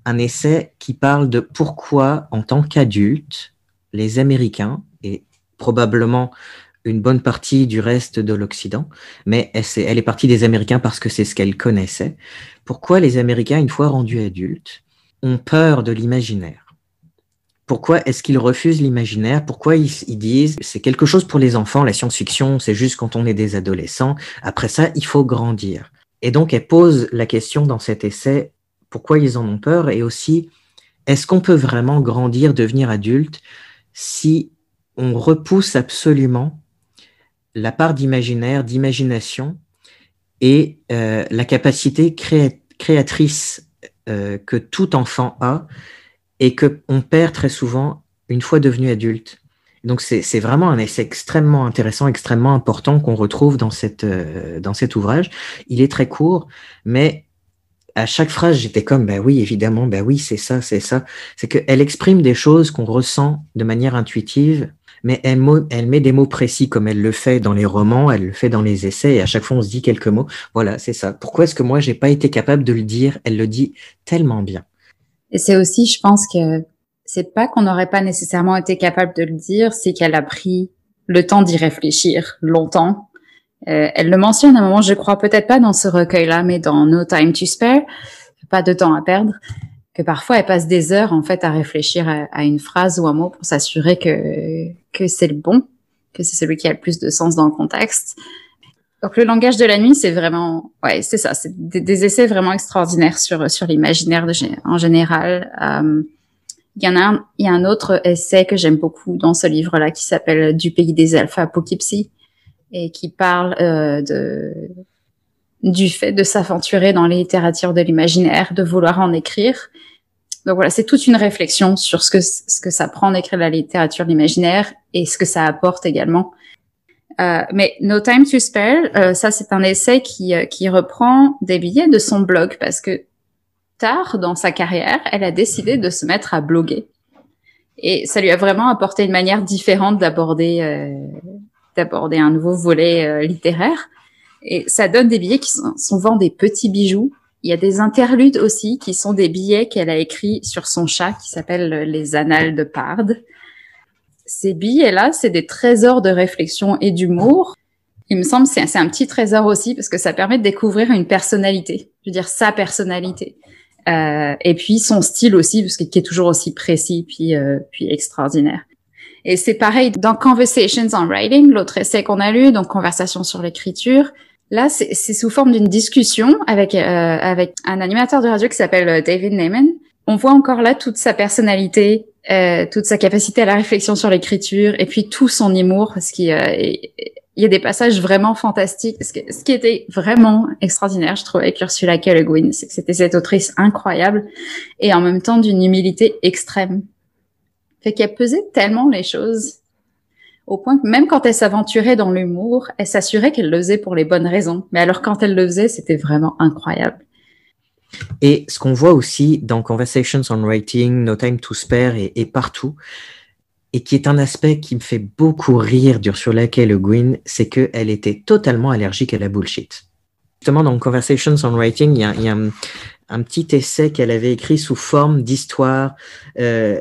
un essai qui parle de pourquoi, en tant qu'adultes, les Américains, et probablement une bonne partie du reste de l'Occident, mais elle, est partie des Américains parce que c'est ce qu'elle connaissait, pourquoi les Américains, une fois rendus adultes, ont peur de l'imaginaire? Pourquoi est-ce qu'ils refusent l'imaginaire? Pourquoi ils, disent c'est quelque chose pour les enfants, la science-fiction, c'est juste quand on est des adolescents. Après ça, il faut grandir. Et donc, elle pose la question dans cet essai pourquoi ils en ont peur? Et aussi est-ce qu'on peut vraiment grandir, devenir adulte si on repousse absolument la part d'imaginaire, d'imagination et euh, la capacité créatrice euh, que tout enfant a et que on perd très souvent une fois devenu adulte. Donc c'est vraiment un essai extrêmement intéressant, extrêmement important qu'on retrouve dans, cette, euh, dans cet ouvrage. Il est très court, mais à chaque phrase, j'étais comme, ben oui, évidemment, ben oui, c'est ça, c'est ça. C'est qu'elle exprime des choses qu'on ressent de manière intuitive mais elle, met des mots précis comme elle le fait dans les romans, elle le fait dans les essais, et à chaque fois on se dit quelques mots. Voilà, c'est ça. Pourquoi est-ce que moi j'ai pas été capable de le dire? Elle le dit tellement bien. Et c'est aussi, je pense que c'est pas qu'on n'aurait pas nécessairement été capable de le dire, c'est qu'elle a pris le temps d'y réfléchir longtemps. Euh, elle le mentionne à un moment, je crois peut-être pas dans ce recueil-là, mais dans No Time to Spare, pas de temps à perdre, que parfois elle passe des heures en fait à réfléchir à, une phrase ou un mot pour s'assurer que que c'est le bon, que c'est celui qui a le plus de sens dans le contexte. Donc le langage de la nuit, c'est vraiment, ouais, c'est ça, c'est des, essais vraiment extraordinaires sur sur l'imaginaire en général. Euh, il y en a un, il y a un autre essai que j'aime beaucoup dans ce livre-là qui s'appelle Du pays des à Poughkeepsie et qui parle euh, de du fait de s'aventurer dans les littératures de l'imaginaire, de vouloir en écrire. Donc voilà, c'est toute une réflexion sur ce que ce que ça prend d'écrire la littérature de l'imaginaire et ce que ça apporte également. Euh, mais No Time to Spare, euh, ça c'est un essai qui, euh, qui reprend des billets de son blog parce que tard dans sa carrière, elle a décidé de se mettre à bloguer. Et ça lui a vraiment apporté une manière différente d'aborder euh, d'aborder un nouveau volet euh, littéraire. Et ça donne des billets qui sont souvent des petits bijoux. Il y a des interludes aussi qui sont des billets qu'elle a écrits sur son chat qui s'appelle Les Annales de Parde. Ces billets-là, c'est des trésors de réflexion et d'humour. Il me semble que c'est un petit trésor aussi parce que ça permet de découvrir une personnalité. Je veux dire, sa personnalité. Euh, et puis son style aussi, parce qu'il est toujours aussi précis puis euh, puis extraordinaire. Et c'est pareil dans Conversations on Writing, l'autre essai qu'on a lu, donc Conversation sur l'écriture. Là, c'est sous forme d'une discussion avec euh, avec un animateur de radio qui s'appelle euh, David Neyman. On voit encore là toute sa personnalité, euh, toute sa capacité à la réflexion sur l'écriture, et puis tout son humour, parce qu'il il y a des passages vraiment fantastiques. Ce, qui était vraiment extraordinaire, je trouvais, avec Ursula K. Le Guin, que c'était cette autrice incroyable et en même temps d'une humilité extrême. Fait qu'elle pesait tellement les choses au point que même quand elle s'aventurait dans l'humour, elle s'assurait qu'elle le faisait pour les bonnes raisons. Mais alors quand elle le faisait, c'était vraiment incroyable. Et ce qu'on voit aussi dans Conversations on Writing, No Time to Spare et partout, et qui est un aspect qui me fait beaucoup rire d'Ursula K. Le Guin, c'est qu'elle était totalement allergique à la bullshit. Justement, dans Conversations on Writing, il y a, un, petit essai qu'elle avait écrit sous forme d'histoire euh,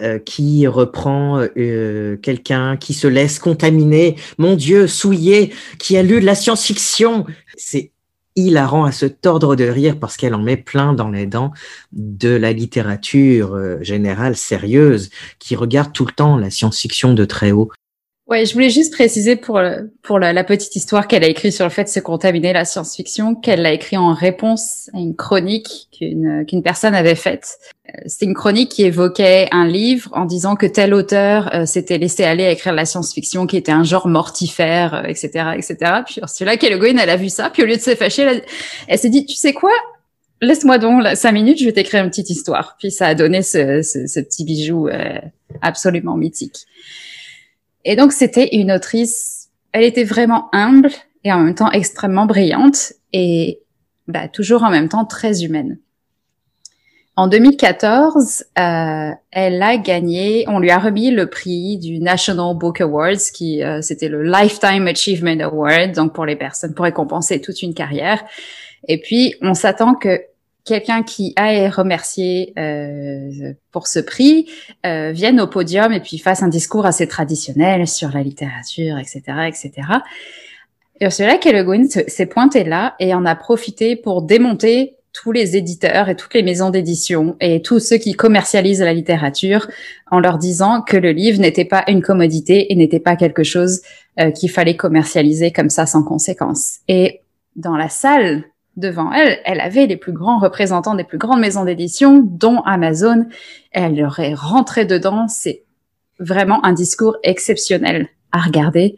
euh, qui reprend euh, quelqu'un qui se laisse contaminer, mon Dieu, souillé, qui a lu de la science-fiction. C'est hilarant à se tordre de rire parce qu'elle en met plein dans les dents de la littérature euh, générale sérieuse qui regarde tout le temps la science-fiction de très haut. Ouais, je voulais juste préciser pour pour la, petite histoire qu'elle a écrite sur le fait de se contaminer la science-fiction, qu'elle l'a écrit en réponse à une chronique qu'une qu'une personne avait faite. Euh, c'était une chronique qui évoquait un livre en disant que tel auteur euh, s'était laissé aller à écrire la science-fiction, qui était un genre mortifère, etc., euh, etc. Puis celui-là, Kelly elle a vu ça, puis au lieu de se fâcher, elle, s'est dit, tu sais quoi? Laisse-moi donc cinq minutes, je vais t'écrire une petite histoire. Puis ça a donné ce, ce, ce petit bijou absolument mythique. Et donc, c'était une autrice, elle était vraiment humble et en même temps extrêmement brillante et bah, toujours en même temps très humaine. En 2014, euh, elle a gagné, on lui a remis le prix du National Book Awards, qui euh, c'était le Lifetime Achievement Award, donc pour les personnes, pour récompenser toute une carrière. Et puis, on s'attend que quelqu'un qui a remercié euh, pour ce prix euh, vienne au podium et puis fasse un discours assez traditionnel sur la littérature, etc., etc. Ursula K. Le Guin s'est pointée là et en a profité pour démonter tous les éditeurs et toutes les maisons d'édition et tous ceux qui commercialisent la littérature en leur disant que le livre n'était pas une commodité et n'était pas quelque chose euh, qu'il fallait commercialiser comme ça sans conséquence. Et dans la salle devant elle, elle avait les plus grands représentants des plus grandes maisons d'édition, dont Amazon. Elle leur est rentrée dedans. C'est vraiment un discours exceptionnel à regarder.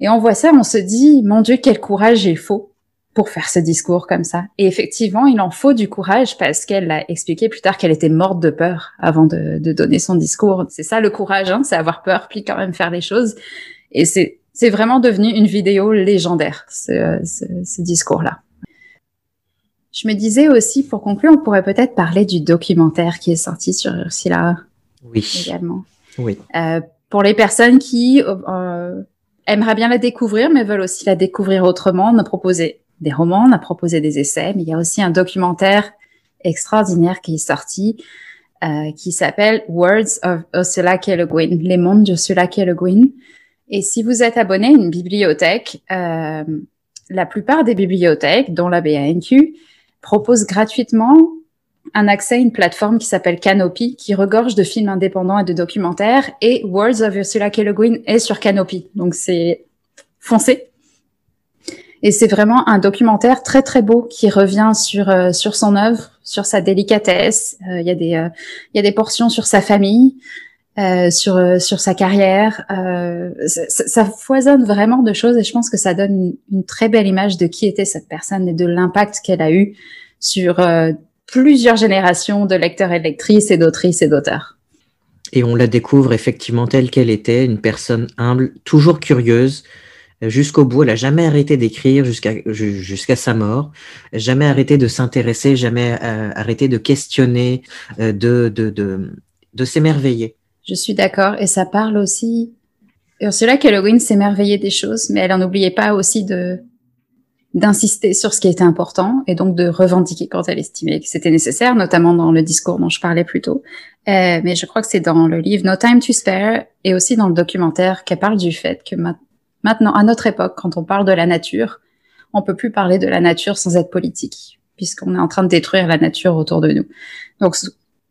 Et on voit ça, on se dit, mon Dieu, quel courage il faut pour faire ce discours comme ça. Et effectivement, il en faut du courage parce qu'elle a expliqué plus tard qu'elle était morte de peur avant de, donner son discours. C'est ça le courage, hein, c'est avoir peur puis quand même faire les choses. Et c'est vraiment devenu une vidéo légendaire, ce discours-là. Je me disais aussi, pour conclure, on pourrait peut-être parler du documentaire qui est sorti sur Ursula. Oui. Également. Oui. Euh, pour les personnes qui euh, aimeraient bien la découvrir, mais veulent aussi la découvrir autrement, on a proposé des romans, on a proposé des essais, mais il y a aussi un documentaire extraordinaire qui est sorti euh, qui s'appelle Words of Ursula K. Le Guin, les mondes d'Ursula K. Le Guin. Et si vous êtes abonné à une bibliothèque, euh, la plupart des bibliothèques, dont la BANQ, proposent gratuitement un accès à une plateforme qui s'appelle Canopy, qui regorge de films indépendants et de documentaires. Et Words of Ursula K. Le Guin est sur Canopy. Donc c'est foncé. Et c'est vraiment un documentaire très très beau qui revient sur euh, sur son œuvre, sur sa délicatesse. Euh, il y a des euh, il y a des portions sur sa famille, sur sur sa carrière. Ça, ça, foisonne vraiment de choses et je pense que ça donne une, très belle image de qui était cette personne et de l'impact qu'elle a eu sur plusieurs générations de lecteurs et de lectrices et d'autrices et d'auteurs. Et on la découvre effectivement telle qu'elle était, une personne humble, toujours curieuse, jusqu'au bout. Elle n'a jamais arrêté d'écrire jusqu'à jusqu'à sa mort, jamais arrêté de s'intéresser, jamais euh, arrêté de questionner, euh, de, de, de, de s'émerveiller. Je suis d'accord. Et ça parle aussi. Ursula K. Le s'émerveillait des choses, mais elle en oubliait pas aussi de d'insister sur ce qui était important et donc de revendiquer quand elle estimait que c'était nécessaire, notamment dans le discours dont je parlais plus tôt. Euh, mais je crois que c'est dans le livre No Time to Spare et aussi dans le documentaire qu'elle parle du fait que Maintenant, à notre époque, quand on parle de la nature, on peut plus parler de la nature sans être politique, puisqu'on est en train de détruire la nature autour de nous. Donc,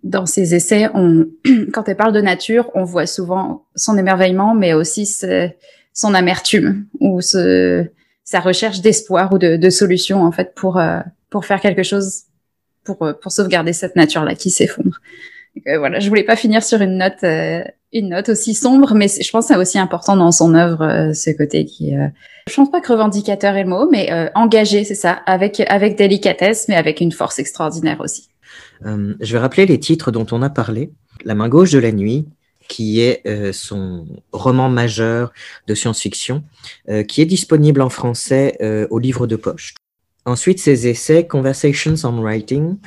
dans ces essais, on, [CLEARS THROAT] quand elle parle de nature, on voit souvent son émerveillement, mais aussi son amertume ou ce, sa recherche d'espoir ou de, de solution en fait pour euh, pour faire quelque chose pour euh, pour sauvegarder cette nature là qui s'effondre. Euh, voilà, je voulais pas finir sur une note une note aussi sombre, mais je pense c'est aussi important dans son œuvre euh, ce côté qui, euh, je pense pas que revendicateur est le mot, mais euh, engagé, c'est ça, avec avec délicatesse, mais avec une force extraordinaire aussi. Je vais rappeler les titres dont on a parlé. La main gauche de la nuit, qui est son roman majeur de science-fiction, qui est disponible en français au livre de poche. Ensuite, ses essais Conversations on Writing,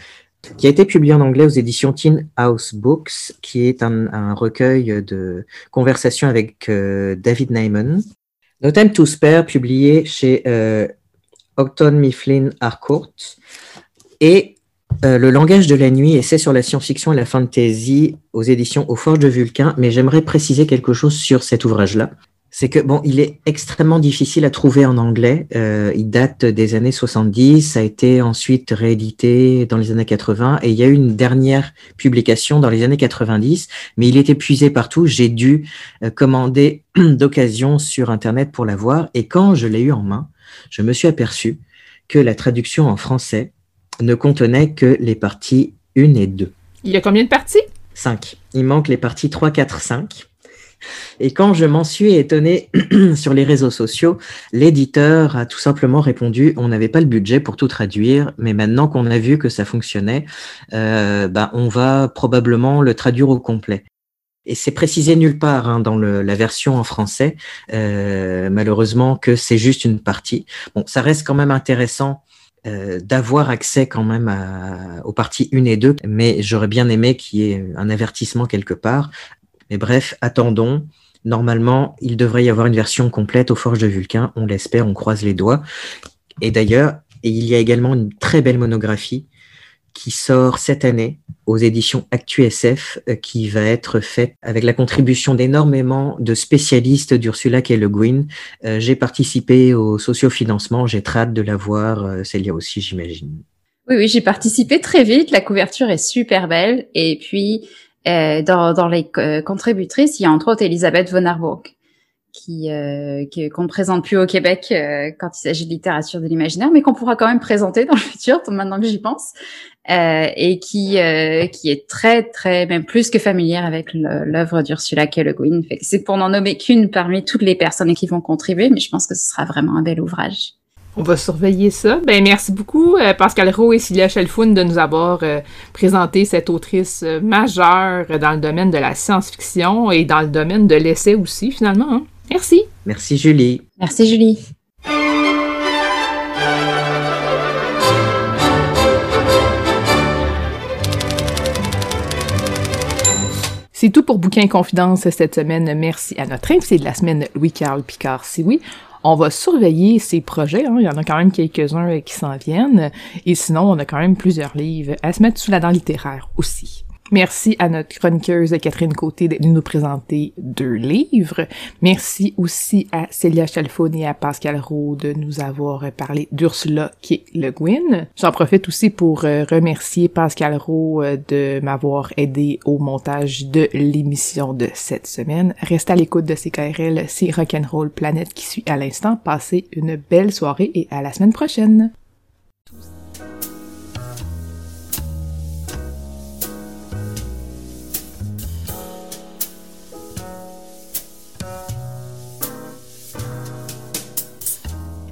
qui a été publié en anglais aux éditions Teen House Books, qui est un, recueil de conversations avec euh, David Neyman. No Time to Spare, publié chez euh, Octon Mifflin Harcourt. Et euh, Le langage de la nuit, essai sur la science-fiction et la fantasy aux éditions Aux Forges de Vulcain. Mais j'aimerais préciser quelque chose sur cet ouvrage-là c'est que bon, il est extrêmement difficile à trouver en anglais. Euh, il date des années 70, ça a été ensuite réédité dans les années 80 et il y a eu une dernière publication dans les années 90, mais il est épuisé partout. J'ai dû euh, commander [CLEARS THROAT] d'occasion sur internet pour l'avoir et quand je l'ai eu en main, je me suis aperçu que la traduction en français ne contenait que les parties 1 et 2. Il y a combien de parties? 5. Il manque les parties 3, 4, 5. Et quand je m'en suis étonné [CLEARS THROAT] sur les réseaux sociaux, l'éditeur a tout simplement répondu on n'avait pas le budget pour tout traduire, mais maintenant qu'on a vu que ça fonctionnait, euh, ben, on va probablement le traduire au complet. Et c'est précisé nulle part hein, dans le, la version en français, euh, malheureusement que c'est juste une partie. Bon, ça reste quand même intéressant euh, d'avoir accès quand même aux parties 1 et 2, mais j'aurais bien aimé qu'il y ait un avertissement quelque part. Mais bref, attendons. Normalement, il devrait y avoir une version complète aux Forges de Vulcain. On l'espère, on croise les doigts. Et d'ailleurs, il y a également une très belle monographie qui sort cette année aux éditions ActuSF, euh, qui va être faite avec la contribution d'énormément de spécialistes d'Ursula K. Le Guin. Euh, j'ai participé au sociofinancement, j'ai très hâte de la voir, euh, Célia aussi, j'imagine. Oui, oui, j'ai participé très vite. La couverture est super belle. Et puis, dans, les contributrices, il y a entre autres Elisabeth von Arburg, qui euh, qu'on ne présente plus au Québec euh, quand il s'agit de littérature de l'imaginaire, mais qu'on pourra quand même présenter dans le futur, [LAUGHS] maintenant que j'y pense, et qui qui est très très même plus que familière avec l'œuvre d'Ursula K. Le Guin. C'est pour n'en nommer qu'une parmi toutes les personnes qui vont contribuer, mais je pense que ce sera vraiment un bel ouvrage. On va surveiller ça. Ben, merci beaucoup, euh, Pascal Rowe et Cilia Chelfoun, de nous avoir euh, présenté cette autrice euh, majeure dans le domaine de la science-fiction et dans le domaine de l'essai aussi, finalement. Hein. Merci. Merci, Julie. Merci, Julie. C'est tout pour Bouquin Confidence cette semaine. Merci à notre invité de la semaine, Louis-Carl Picard. Si oui, on va surveiller ces projets. Hein. Il y en a quand même quelques-uns euh, qui s'en viennent. Et sinon, on a quand même plusieurs livres à se mettre sous la dent littéraire aussi. Merci à notre chroniqueuse Catherine Côté de nous présenter deux livres. Merci aussi à Célia Chalfon et à Pascal Roux de nous avoir parlé d'Ursula est le Gwyn. J'en profite aussi pour euh, remercier Pascal Roux euh, de m'avoir aidé au montage de l'émission de cette semaine. Restez à l'écoute de CKRL, c'est Rock'n'Roll Planète qui suit à l'instant. Passez une belle soirée et à la semaine prochaine.